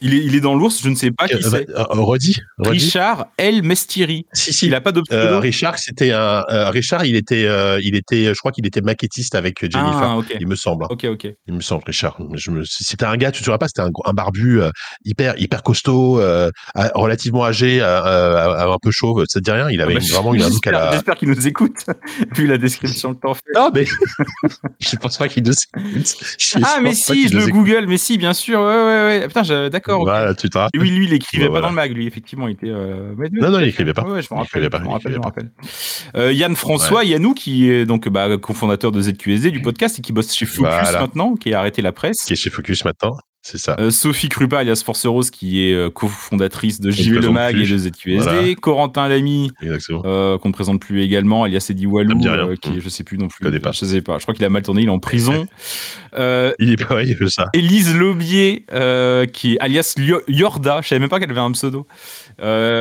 Il est, il est dans l'ours, je ne sais pas qui Euh, c'est. euh, redis, redis. Richard El Mestiri. Si, si. Il a pas de. Euh, Richard, c'était un. euh, Richard, il était, euh, il était, je crois qu'il était maquettiste avec Jennifer. ah, ok. Il me semble. Ok, ok. Il me semble, Richard. C'était un gars, tu te souviens pas, c'était un, un barbu euh, hyper, hyper costaud, euh, relativement âgé, euh, euh, un peu chauve. Ça te dit rien? Il avait Ah bah, une- vraiment une look à la. j'espère qu'il nous écoute, vu la description que t'en fais. Non, mais je pense pas qu'il nous écoute. Je Ah, mais si, je le écoute. Google, mais si, bien sûr. Ouais, ouais, ouais. Putain, je- d'accord. ok. Voilà, tu te rappelles. Oui, lui, il écrivait Ouais, pas voilà. dans le mag, lui, effectivement. Il était. euh, Non, non, il écrivait pas. Ouais, je me rappelle. écrivait pas, je me il rappelle, je me écrivait rappelle. Euh, Yann François, Yannou, qui est donc bah, cofondateur de ZQSD du podcast et qui bosse chez Focus Voilà. maintenant, qui a arrêté la presse. Qui est chez Focus maintenant. C'est ça. Euh, Sophie Krupa, alias Force Rose, qui est euh, cofondatrice de JV Le Mag et de ZQSD. Voilà. Corentin Lamy, euh, qu'on ne présente plus également, alias Eddie Walou, euh, qui est, je sais plus non plus. connais pas. Je sais pas. Je crois qu'il a mal tourné, il est en prison. Il est pareil que ça. Élise Laubier, euh, qui est alias Yorda, je savais même pas qu'elle avait un pseudo.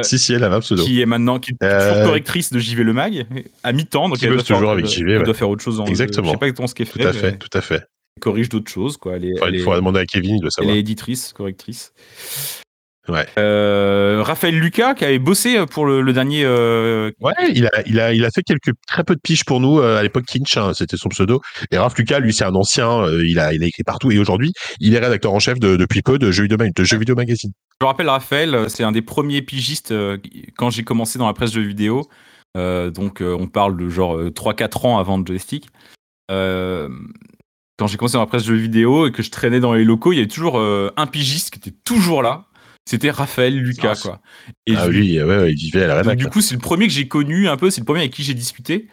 Si, si, elle a un pseudo. qui est maintenant qui est toujours correctrice de JV Le Mag à mi-temps donc Qui elle doit, faire, toujours avec elle JV, elle ouais. doit faire autre chose Exactement. je sais pas exactement ce qu'elle Tout fait à mais fait, tout à fait. Elle corrige d'autres choses quoi elle est, Enfin, elle il est- faudra demander à Kevin, il doit elle savoir. est éditrice correctrice Ouais. Euh, Raphaël Lucas qui avait bossé pour le, le dernier euh, Ouais, il a, il a, il a fait quelques très peu de piges pour nous euh, à l'époque. Kinch, hein, c'était son pseudo. Et Raph Lucas, lui, c'est un ancien. euh, il a, il a écrit partout. Et aujourd'hui, il est rédacteur en chef de, depuis peu de Jeux vidéo, de Jeux vidéo magazine. Je me rappelle Raphaël, euh, c'est un des premiers pigistes euh, quand j'ai commencé dans la presse jeux vidéo. Euh, donc euh, on parle de genre euh, 3-4 ans avant de joystick. Quand j'ai commencé dans la presse jeux vidéo et que je traînais dans les locaux, il y avait toujours euh, un pigiste qui était toujours là. C'était Raphaël Lucas, Ah, quoi. Et ah je oui, ouais, ouais, il vivait à la donc, rédac. du coup, c'est le premier que j'ai connu un peu, c'est le premier avec qui j'ai discuté.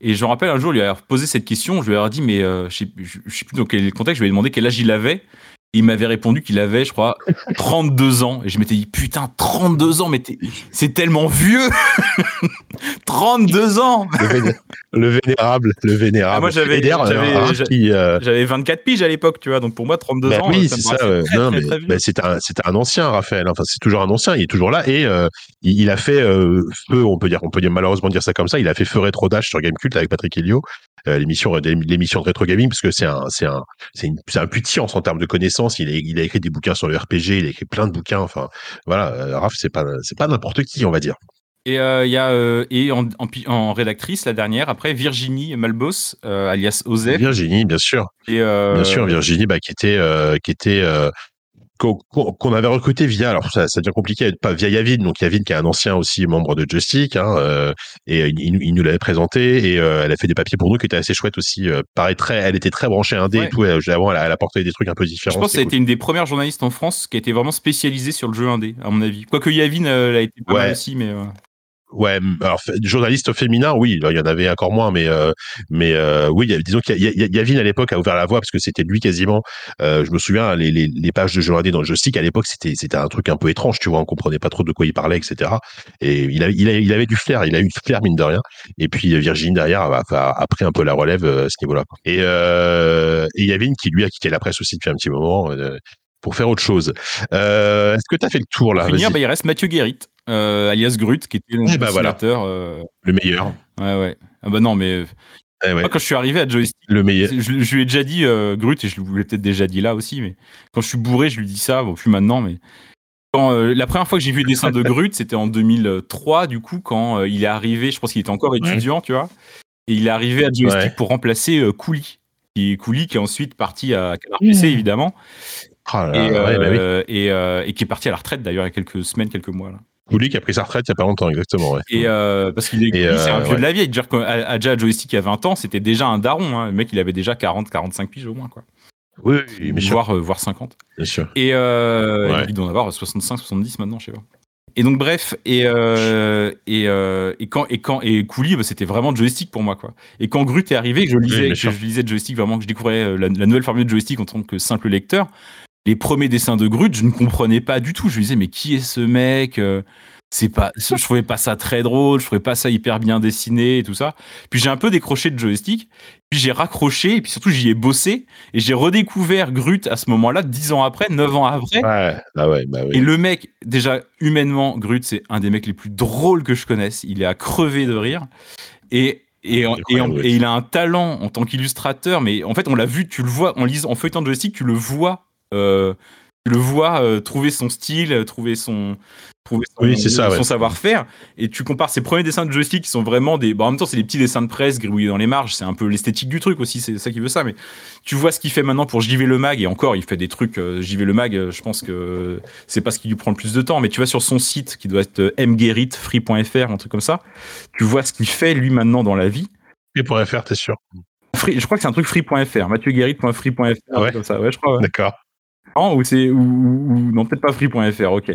Et je me rappelle un jour, lui avoir posé cette question, je lui ai dit, mais euh, je, sais, je- je sais plus dans quel contexte, je lui ai demandé quel âge il avait. Il m'avait répondu qu'il avait, je crois, 32 ans. Et je m'étais dit, putain, 32 ans, mais t'es- c'est tellement vieux 32 ans Le, véné- le vénérable, le vénérable. Ah, moi, j'avais- Et d'ailleurs, j'avais- euh, euh, 24 piges à l'époque, tu vois, donc pour moi, 32 Bah ans, oui, euh, c'est me ça. euh, bah, c'est un, c'est un ancien, Raphaël. Enfin, c'est toujours un ancien. Il est toujours là et euh, il, il a fait euh, feu. On peut dire, on peut dire malheureusement dire ça comme ça. Il a fait feu rétro dash sur Gamecult avec Patrick Helio, euh, l'émission, l'émission de rétro gaming, parce que c'est un, c'est un, c'est un puits de science en termes de connaissances. Il a, il a écrit des bouquins sur le RPG. Il a écrit plein de bouquins. Enfin, voilà. euh, Raph, c'est pas, c'est pas n'importe qui, on va dire. Et euh, il y a euh, et en, en, rédactrice la dernière après Virginie Malbos euh, alias Osef Virginie, bien sûr. et euh, Bien sûr, Virginie, bah, qui était, euh, qui était, euh, qu'on qu'on- qu'on avait recruté via, alors ça, ça devient compliqué, pas via Yavin, donc Yavin qui est un ancien aussi membre de Joystick, hein, euh, et il, nous l'avait présenté et euh, elle a fait des papiers pour nous qui étaient assez chouettes aussi. Euh, pareil, très, elle était très branchée indé Ouais. et tout. Elle, avant, elle a, elle a porté des trucs un peu différents. Je pense que ça a c'était été une des premières journalistes en France qui a été vraiment spécialisée sur le jeu indé, à mon avis. Quoique Yavin euh, l'a été pas Ouais. mal aussi, mais euh. Ouais, alors journaliste féminin, oui, il y en avait encore moins, mais euh, mais euh, oui, disons qu'il y a- Yavin à l'époque a ouvert la voie parce que c'était lui quasiment. euh, je me souviens les, les, les pages de indés dans le joystick à l'époque, c'était c'était un truc un peu étrange, tu vois, on comprenait pas trop de quoi il parlait, etc. Et il a, il a, il avait du flair, il a eu du flair mine de rien. Et puis euh, Virginie derrière a, a- a pris un peu la relève euh, à ce niveau-là. Et euh, et Yavin qui lui a quitté la presse aussi depuis un petit moment. Pour faire autre chose. Euh, Est-ce que tu as fait le tour là? Finir, bah, il reste Mathieu Guérit, euh, alias Grut, qui était le Eh bah, voilà. dessinateur. euh, Le meilleur. ouais, ouais. Ah bah non, mais Eh ouais, moi, quand je suis arrivé à Joystick, le meilleur. je, je lui ai déjà dit Grut, et je lui l'ai peut-être déjà dit là aussi, mais quand je suis bourré, je lui dis ça, bon, plus maintenant, mais. Quand, la première fois que j'ai vu le dessin de Grut, c'était en 2003, du coup, quand il est arrivé, je pense qu'il était encore étudiant, tu vois, et il est arrivé à Joystick Ouais. pour remplacer euh, Cooley. Qui, est ensuite parti à Canard PC, évidemment, Là et, là, ouais, bah oui. euh, et, euh, et qui est parti à la retraite d'ailleurs il y a quelques semaines, quelques mois. Là. Cooley qui a pris sa retraite il y a pas longtemps, exactement. Ouais. Et euh, parce qu'il est, c'est un euh, vieux ouais. de la vieille. À à Joystick il y a 20 ans, c'était déjà un daron. Hein. Le mec, il avait déjà 40, 45 piges au moins, quoi. Oui, oui, bien sûr. Voire, euh, voire 50. Bien sûr. Et euh, Ouais. il doit en avoir 65, 70 maintenant, je sais pas. Et donc bref, et euh, et, euh, et quand et quand et Cooley, bah, c'était vraiment joystick pour moi quoi. Et quand Grut est arrivé, que je lisais, que je lisais joystick vraiment, que je découvrais euh, la, la nouvelle formule de joystick en tant que simple lecteur, les premiers dessins de Grut, je ne comprenais pas du tout. Je me disais mais qui est ce mec Euh, C'est pas, je trouvais pas ça très drôle, je trouvais pas ça hyper bien dessiné et tout ça. Puis j'ai un peu décroché de joystick, puis j'ai raccroché et puis surtout j'y ai bossé et j'ai redécouvert Grut à ce moment-là, dix ans après, neuf ans après. Ouais, ah ouais, bah oui. Et le mec, déjà, humainement, Grut, c'est un des mecs les plus drôles que je connaisse. Il est à crever de rire. Et, et, et, et oui. il a un talent en tant qu'illustrateur, mais en fait, on l'a vu, tu le vois, en lisant, en feuilletant de joystick, tu le vois, euh, tu le vois euh, trouver son style, trouver son, trouver son, Oui, c'est ça, son ouais. savoir-faire. Et tu compares ses premiers dessins de joystick qui sont vraiment des. Bon, en même temps, c'est des petits dessins de presse gribouillés dans les marges. C'est un peu l'esthétique du truc aussi. C'est ça qui veut ça. Mais tu vois ce qu'il fait maintenant pour JV Le Mag. Et encore, il fait des trucs. euh, JV Le Mag, euh, je pense que c'est pas ce qui lui prend le plus de temps. Mais tu vois sur son site qui doit être mguerit.free.fr, un truc comme ça. Tu vois ce qu'il fait lui maintenant dans la vie. Et pour faire, t'es sûr? Free- je crois que c'est un truc free.fr. MathieuGuerit.free.fr. Ah ouais comme ça. Ouais, je crois. ouais. D'accord. Ou c'est ou, non peut-être pas free.fr. Ok.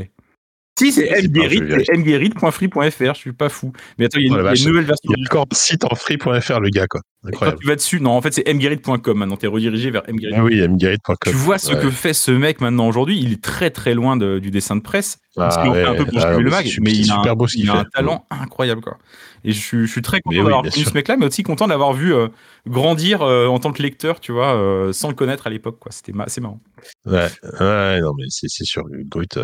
Si c'est vérifier. mguerit.free.fr. Je suis pas fou. Mais attends, il y a, Oh une, y a une nouvelle version. Il y a encore un site en free.fr, le gars, quoi. Incroyable. Quand tu vas dessus, non, en fait, c'est mguerit.com. Maintenant, t'es redirigé vers mguerit. Ah oui, mguerit.com. Tu vois ce Ouais. que fait ce mec maintenant aujourd'hui. Il est très très loin de- du dessin de presse. Parce Ah fait ouais. un peu pour Ah, le mag, mais il a, un, beau ce qu'il il a un fait. talent incroyable quoi. Et je, suis- je suis très content oui, d'avoir connu ce mec-là, mais aussi content d'avoir vu euh, grandir euh, en tant que lecteur, tu vois, euh, sans le connaître à l'époque quoi. C'était ma- c'est marrant. Ouais, ouais, non, mais c'est, c'est sûr, Grut,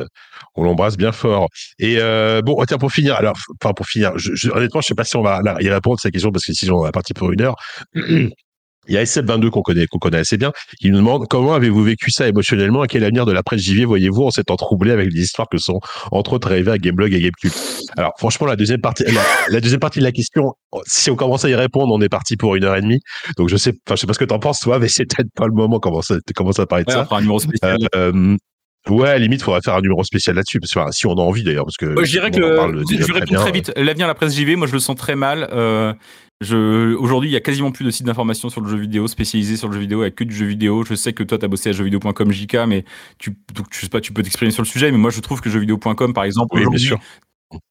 on l'embrasse bien fort. Et bon, tiens, pour finir, alors, enfin, pour finir, je, je- honnêtement, je sais pas si on va là, y répondre à cette question parce que sinon on va partir pour une heure. Il y a SF22 qu'on connaît, qu'on connaît assez bien, qui nous demande comment avez-vous vécu ça émotionnellement? Et quel avenir de la presse JV voyez-vous en s'étant troublé avec les histoires que sont entre autres arrivées à Gameblog et Gamecube? Alors franchement, la deuxième partie, la, la deuxième partie de la question, si on commence à y répondre, on est parti pour une heure et demie. Donc je sais, enfin je sais pas ce que t'en penses toi, mais c'est peut-être pas le moment comment ça, comment ça parler de Ouais, ça? un numéro spécial. Euh, ouais, à limite, faudrait faire un numéro spécial là-dessus, parce que enfin, si on a envie d'ailleurs, parce que Moi, je dirais que je répondre très vite. L'avenir de la presse JV, moi je le sens très mal. Euh, je, aujourd'hui, il y a quasiment plus de sites d'information sur le jeu vidéo, spécialisés sur le jeu vidéo, avec que du jeu vidéo. Je sais que toi, tu as bossé à jeuxvideo.com JK, mais tu, donc, je sais pas, tu peux t'exprimer sur le sujet, mais moi je trouve que jeuxvideo.com, par exemple, Oui, bien aujourd'hui, sûr.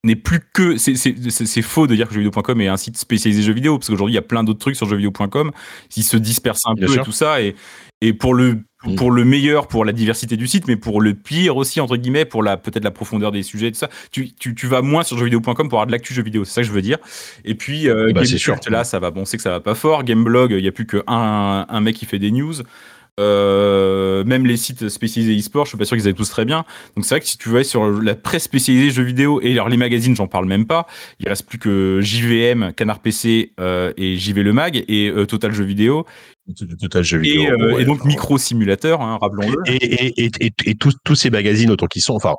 n'est plus que. c'est- faux de dire que jeuxvideo.com est un site spécialisé jeux vidéo, parce qu'aujourd'hui, il y a plein d'autres trucs sur jeuxvideo.com. Ils se dispersent un Bien peu sûr. et tout ça. Et, et pour le. Mm. Pour le meilleur, pour la diversité du site, mais pour le pire aussi, entre guillemets, pour la peut-être la profondeur des sujets, tout ça, tu, tu, tu vas moins sur jeuxvideo.com pour avoir de l'actu jeux vidéo, c'est ça que je veux dire. Et puis, euh, Bah, c'est Gamecult, sûr. là, ça va, bon, on sait que ça va pas fort. Gameblog, il y a plus qu'un un mec qui fait des news. Euh, même les sites spécialisés e-sport, je suis pas sûr qu'ils aillent tous très bien. Donc c'est vrai que si tu vas sur la presse spécialisée jeux vidéo et alors les magazines, j'en parle même pas. Il reste plus que JVM, Canard PC euh, et JV le Mag et euh, Total Jeux Vidéo Total jeu vidéo. et, euh, ouais, et donc Micro Simulateur, hein, rappelons-le. Et, et, et, tous, tous ces magazines autant qu'ils sont, enfin,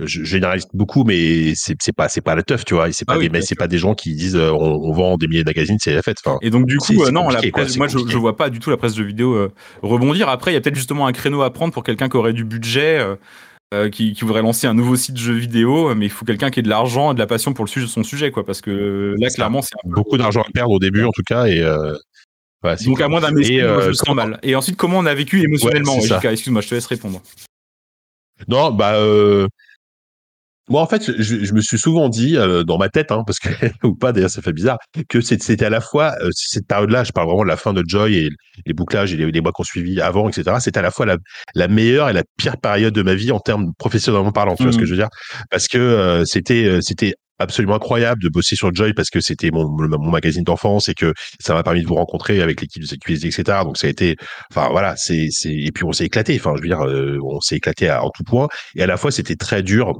je généralise beaucoup, mais c'est c'est pas c'est pas la teuf, tu vois. C'est pas Ah oui, des mais bien c'est pas des gens qui disent euh, on, on vend des milliers de magazines, c'est la fête. Enfin, Et donc du coup, euh, non, la quoi, presse, moi je, je vois pas du tout la presse jeux vidéo euh, rebondir. Après, il y a peut-être justement un créneau à prendre pour quelqu'un qui aurait du budget, qui, qui voudrait lancer un nouveau site jeux vidéo, mais il faut quelqu'un qui ait de l'argent et de la passion pour le sujet, son sujet, quoi. Parce que là, clairement, c'est un peu- beaucoup d'argent à perdre au début, en tout cas, et euh, Donc à moins d'un mécène, moi, je euh, le sens mal. Et ensuite, comment on a vécu émotionnellement Ouais, ouais, Excuse-moi, je te laisse répondre. Non, bah euh, moi en fait, je, je me suis souvent dit euh, dans ma tête, hein, parce que ou pas d'ailleurs, ça fait bizarre, que c'était à la fois euh, cette période-là, je parle vraiment de la fin de Joy et les bouclages et les, les mois qu'on suivi avant, etc. C'était à la fois la, la meilleure et la pire période de ma vie en termes professionnellement parlant. Tu vois ce que je veux dire? Parce que euh, c'était euh, c'était absolument incroyable de bosser sur Joy parce que c'était mon, mon magazine d'enfance et que ça m'a permis de vous rencontrer avec l'équipe de CQSD, etc. Donc ça a été, enfin voilà, c'est c'est et puis on s'est éclaté. Enfin, je veux dire, euh, on s'est éclaté à- en tout point. Et à la fois, c'était très dur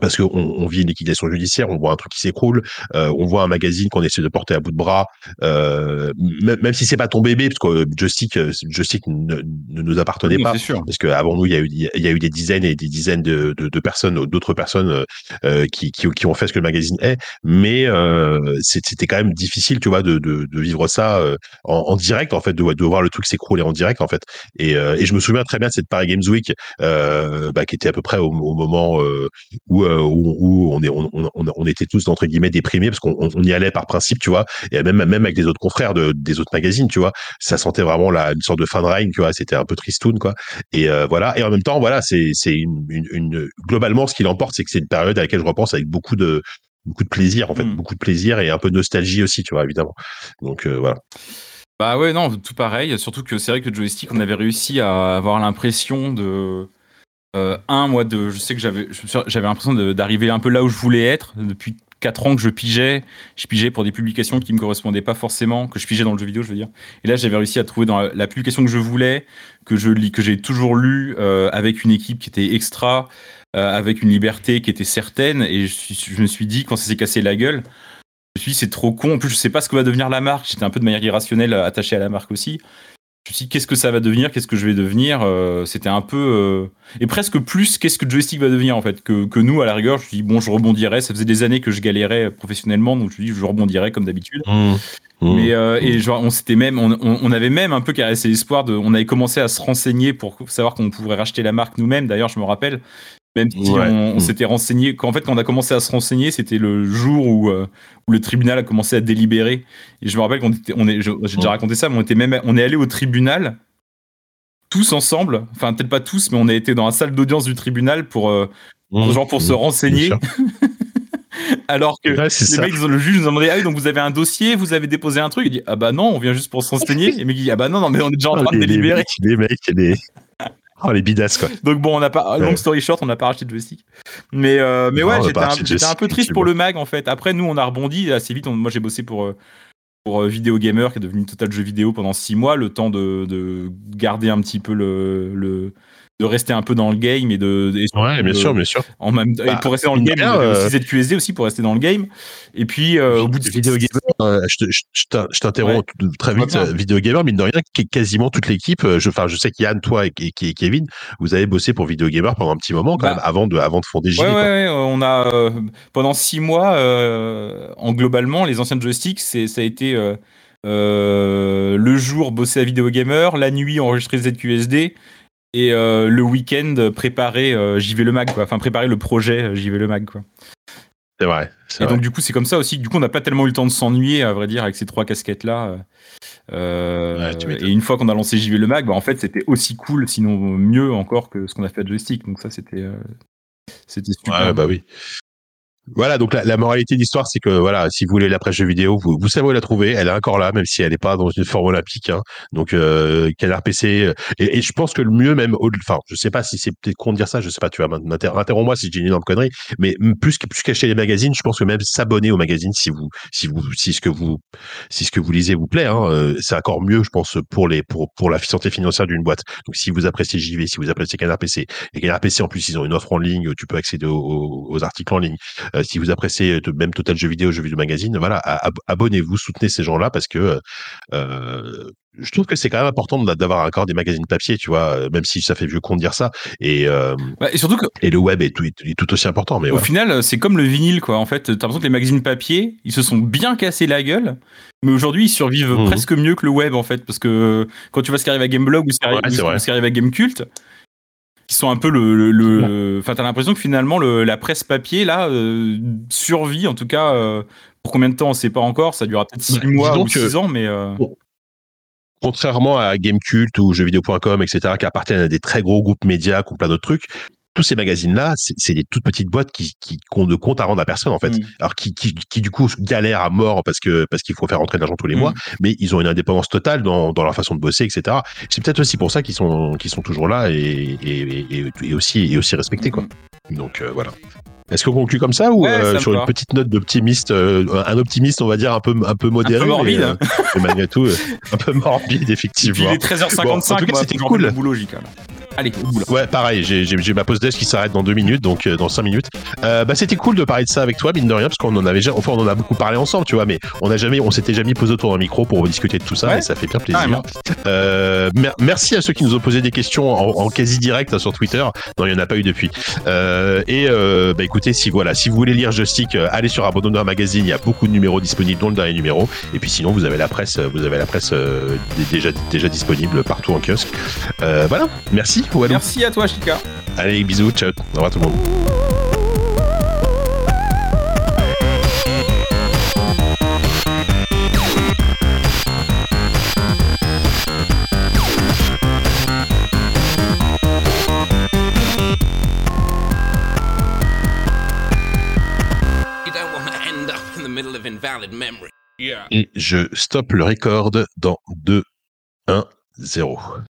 parce qu'on on vit une liquidation judiciaire, on voit un truc qui s'écroule, euh, on voit un magazine qu'on essaie de porter à bout de bras, euh, même, même si c'est pas ton bébé, parce que Joystick, euh, Joystick ne, ne nous appartenait Non, pas. c'est sûr. Parce qu'avant nous, il y a eu, il y a eu des dizaines et des dizaines de, de, de personnes, d'autres personnes euh, euh, qui, qui, qui ont fait ce que le magazine est. Mais euh, c'était quand même difficile, tu vois, de, de, de vivre ça euh, en, en direct, en fait, de, de voir le truc s'écrouler en direct, en fait. Et, euh, et je me souviens très bien de cette Paris Games Week, euh, bah, qui était à peu près au, au moment euh, où, euh, où, où on, est, on, on, on était tous entre guillemets déprimés parce qu'on on- on y allait par principe, tu vois, et même même avec des autres confrères de, des autres magazines, tu vois, ça sentait vraiment la une sorte de fin de règne, tu vois, c'était un peu tristoun, quoi. Et euh, voilà, et en même temps, voilà, c'est c'est une, une, une- globalement ce qui l'emporte, c'est que c'est une période à laquelle je repense avec beaucoup de beaucoup de plaisir en fait, Mm. beaucoup de plaisir et un peu de nostalgie aussi, tu vois, évidemment. Donc euh, voilà. Bah ouais, non, tout pareil. Surtout que c'est vrai que Joystick, on avait réussi à avoir l'impression de. Euh, un, moi, de, je sais que j'avais l'impression d'arriver un peu là où je voulais être. Depuis 4 ans que je pigeais. Je pigeais pour des publications qui me correspondaient pas forcément, que je pigeais dans le jeu vidéo, je veux dire. Et là, j'avais réussi à trouver dans la, publication que je voulais, que je lis, que j'ai toujours lu, euh, avec une équipe qui était extra, euh, avec une liberté qui était certaine. Et je, je me suis dit, quand ça s'est cassé la gueule, je me suis dit, c'est trop con. En plus, je sais pas ce que va devenir la marque. J'étais un peu de manière irrationnelle attaché à la marque aussi. Je me suis dit, qu'est-ce que ça va devenir Qu'est-ce que je vais devenir Euh, C'était un peu. euh, Et presque plus, qu'est-ce que Joystick va devenir en fait que, que nous, à la rigueur. Je me suis dit, bon, je rebondirais. Ça faisait des années que je galérais professionnellement. Donc je me suis dit, je rebondirais comme d'habitude. Mais euh, et genre on s'était même on avait même un peu caressé l'espoir de on avait commencé à se renseigner pour savoir qu'on pourrait racheter la marque nous-mêmes d'ailleurs je me rappelle même si Ouais. on, on Mm. s'était renseigné qu'en fait quand on a commencé à se renseigner c'était le jour où, euh, où le tribunal a commencé à délibérer et je me rappelle qu'on était on est j'ai déjà Mm. raconté ça mais on était même on est allé au tribunal tous ensemble enfin peut-être pas tous mais on a été dans la salle d'audience du tribunal pour euh, genre pour se renseigner Alors que Ouais, les ça. mecs, le juge nous a demandé, ah oui, donc vous avez un dossier, vous avez déposé un truc? Il dit, ah bah non, on vient juste pour se renseigner. Et le mec dit, ah bah non, non, mais on est déjà en Oh, train de délibérer. mecs, les mecs, les... Oh, les bidasses, quoi. Donc bon, on n'a pas, long story short, on n'a pas racheté de joystick. Mais, euh, mais Non, ouais, j'étais un, peu triste pour le mag en fait. Après, nous, on a rebondi assez vite. On- moi, j'ai bossé pour, euh, pour euh, Video Gamer, qui est devenu Total Jeux Vidéo pendant six mois, le temps de, de garder un petit peu le, le. De rester un peu dans le game et de. et Ouais, bien de- sûr, bien sûr. En même, et Bah, pour rester dans le game, euh, aussi ZQSD aussi pour rester dans le game. Et puis, euh, au bout de Vidéo Gamer, euh, je te- je- je t'in- je t'interromps très vite. Ouais, Vidéo Gamer, mine de rien, quasiment toute l'équipe. Je, enfin, je sais qu'Yann, toi et, et- et Kevin, vous avez bossé pour Vidéo Gamer pendant un petit moment quand Bah, même, avant de, avant de fonder JV. Ouais, ouais, on a euh, pendant six mois, en globalement, les anciens joysticks, c'est ça a été le jour bosser à Video Gamer, la nuit enregistrer ZQSD et euh, le week-end préparer euh, JV le mag, quoi. Enfin préparer le projet euh, JV le mag, quoi. C'est vrai. Et vrai. donc du coup c'est comme ça aussi. Du coup on n'a pas tellement eu le temps de s'ennuyer, à vrai dire, avec ces trois casquettes là. Ouais, et une fois qu'on a lancé JV le mag, bah, en fait c'était aussi cool, sinon mieux encore que ce qu'on a fait à joystick. Donc ça c'était euh, c'était super. Ouais, bah oui. Voilà, donc la, la moralité de l'histoire, c'est que voilà, si vous voulez la presse vidéo, vous, vous savez où la trouver. Elle est encore là, même si elle n'est pas dans une forme olympique. Hein. Donc euh, Canard PC. euh, Et, et je pense que le mieux, même, enfin, je sais pas si c'est peut-être con de dire ça, je sais pas. Tu m'inter- interromps-moi si j'ai une énorme connerie. Mais plus plus qu'acheter les magazines, je pense que même s'abonner aux magazines, si vous, si vous, si ce que vous, si ce que vous lisez vous plaît, hein, euh, c'est encore mieux, je pense, pour les, pour pour la santé financière d'une boîte. Donc si vous appréciez JV, si vous appréciez Canard PC, et Canard PC en plus ils ont une offre en ligne, tu peux accéder aux articles en ligne. Euh, si vous appréciez euh, même Total Jeux Vidéo, Jeux Vidéo Magazine, voilà, ab- abonnez-vous, soutenez ces gens-là parce que euh, je trouve que c'est quand même important d'a- d'avoir encore des magazines papier, tu vois, même si ça fait vieux con de dire ça. Et, euh, et surtout que et le web est tout, est tout aussi important. Mais Au final, c'est comme le vinyle, quoi. En fait, t'as l'impression que les magazines papier, ils se sont bien cassés la gueule, mais aujourd'hui, ils survivent Mhm. presque mieux que le web, en fait, parce que quand tu vois ce qui arrive à Gameblog ou ce qui arrive, Ouais, ou ce qui arrive à Gamecult, qui sont un peu le, le- enfin, t'as l'impression que finalement, le- la presse papier là euh, survit, en tout cas. euh, pour combien de temps, on sait pas encore. Ça durera peut-être six Bah, mois ou que- six ans, mais euh, contrairement à Gamecult ou jeuxvideo.com, etc., qui appartiennent à des très gros groupes médias, qui ont plein d'autres trucs, tous ces magazines-là, c'est des toutes petites boîtes qui, qui, qui ont de compte à rendre à personne, en fait. Mm. Alors, qui, qui, qui, du coup, galèrent à mort parce que, parce qu'il faut faire rentrer de l'argent tous les Mm. mois, mais ils ont une indépendance totale dans, dans leur façon de bosser, etc. C'est peut-être aussi pour ça qu'ils sont, qu'ils sont toujours là et, et, et, et aussi, et aussi respectés, quoi. Donc, euh, voilà. Est-ce qu'on conclut comme ça ou Ouais, euh, ça sur va. une petite note d'optimiste, euh, un optimiste, on va dire, un peu, un peu modéré, morbide. mais, euh, mais malgré tout, un peu morbide, Et puis effectivement. il est 13h55, Bon, c'était cool. boulot. Allez, au. Ouais, pareil, j'ai- ma pause déj qui s'arrête dans deux minutes, donc euh, dans cinq minutes. Euh, bah, c'était cool de parler de ça avec toi, mine de rien, parce qu'on en avait, enfin, on en a beaucoup parlé ensemble, tu vois, mais on a jamais, on s'était jamais posé autour d'un micro pour discuter de tout ça, Ouais, et ça fait bien plaisir. Euh, mer- merci à ceux qui nous ont posé des questions en, en quasi direct hein, sur Twitter. Non, il y en a pas eu depuis. Euh, et euh, bah écoutez, si voilà, si vous voulez lire Joystick, allez sur Abandonneur Magazine. Il y a beaucoup de numéros disponibles, dont le dernier numéro. Et puis sinon, vous avez la presse, vous avez la presse euh, déjà déjà disponible partout en kiosque. Euh, voilà. Merci. Walou. Merci à toi, Chika. Allez, bisous, ciao. Au revoir tout le monde. You don't want to end up in the middle of invalid memory. Et je stoppe le record dans 2, 1, 0.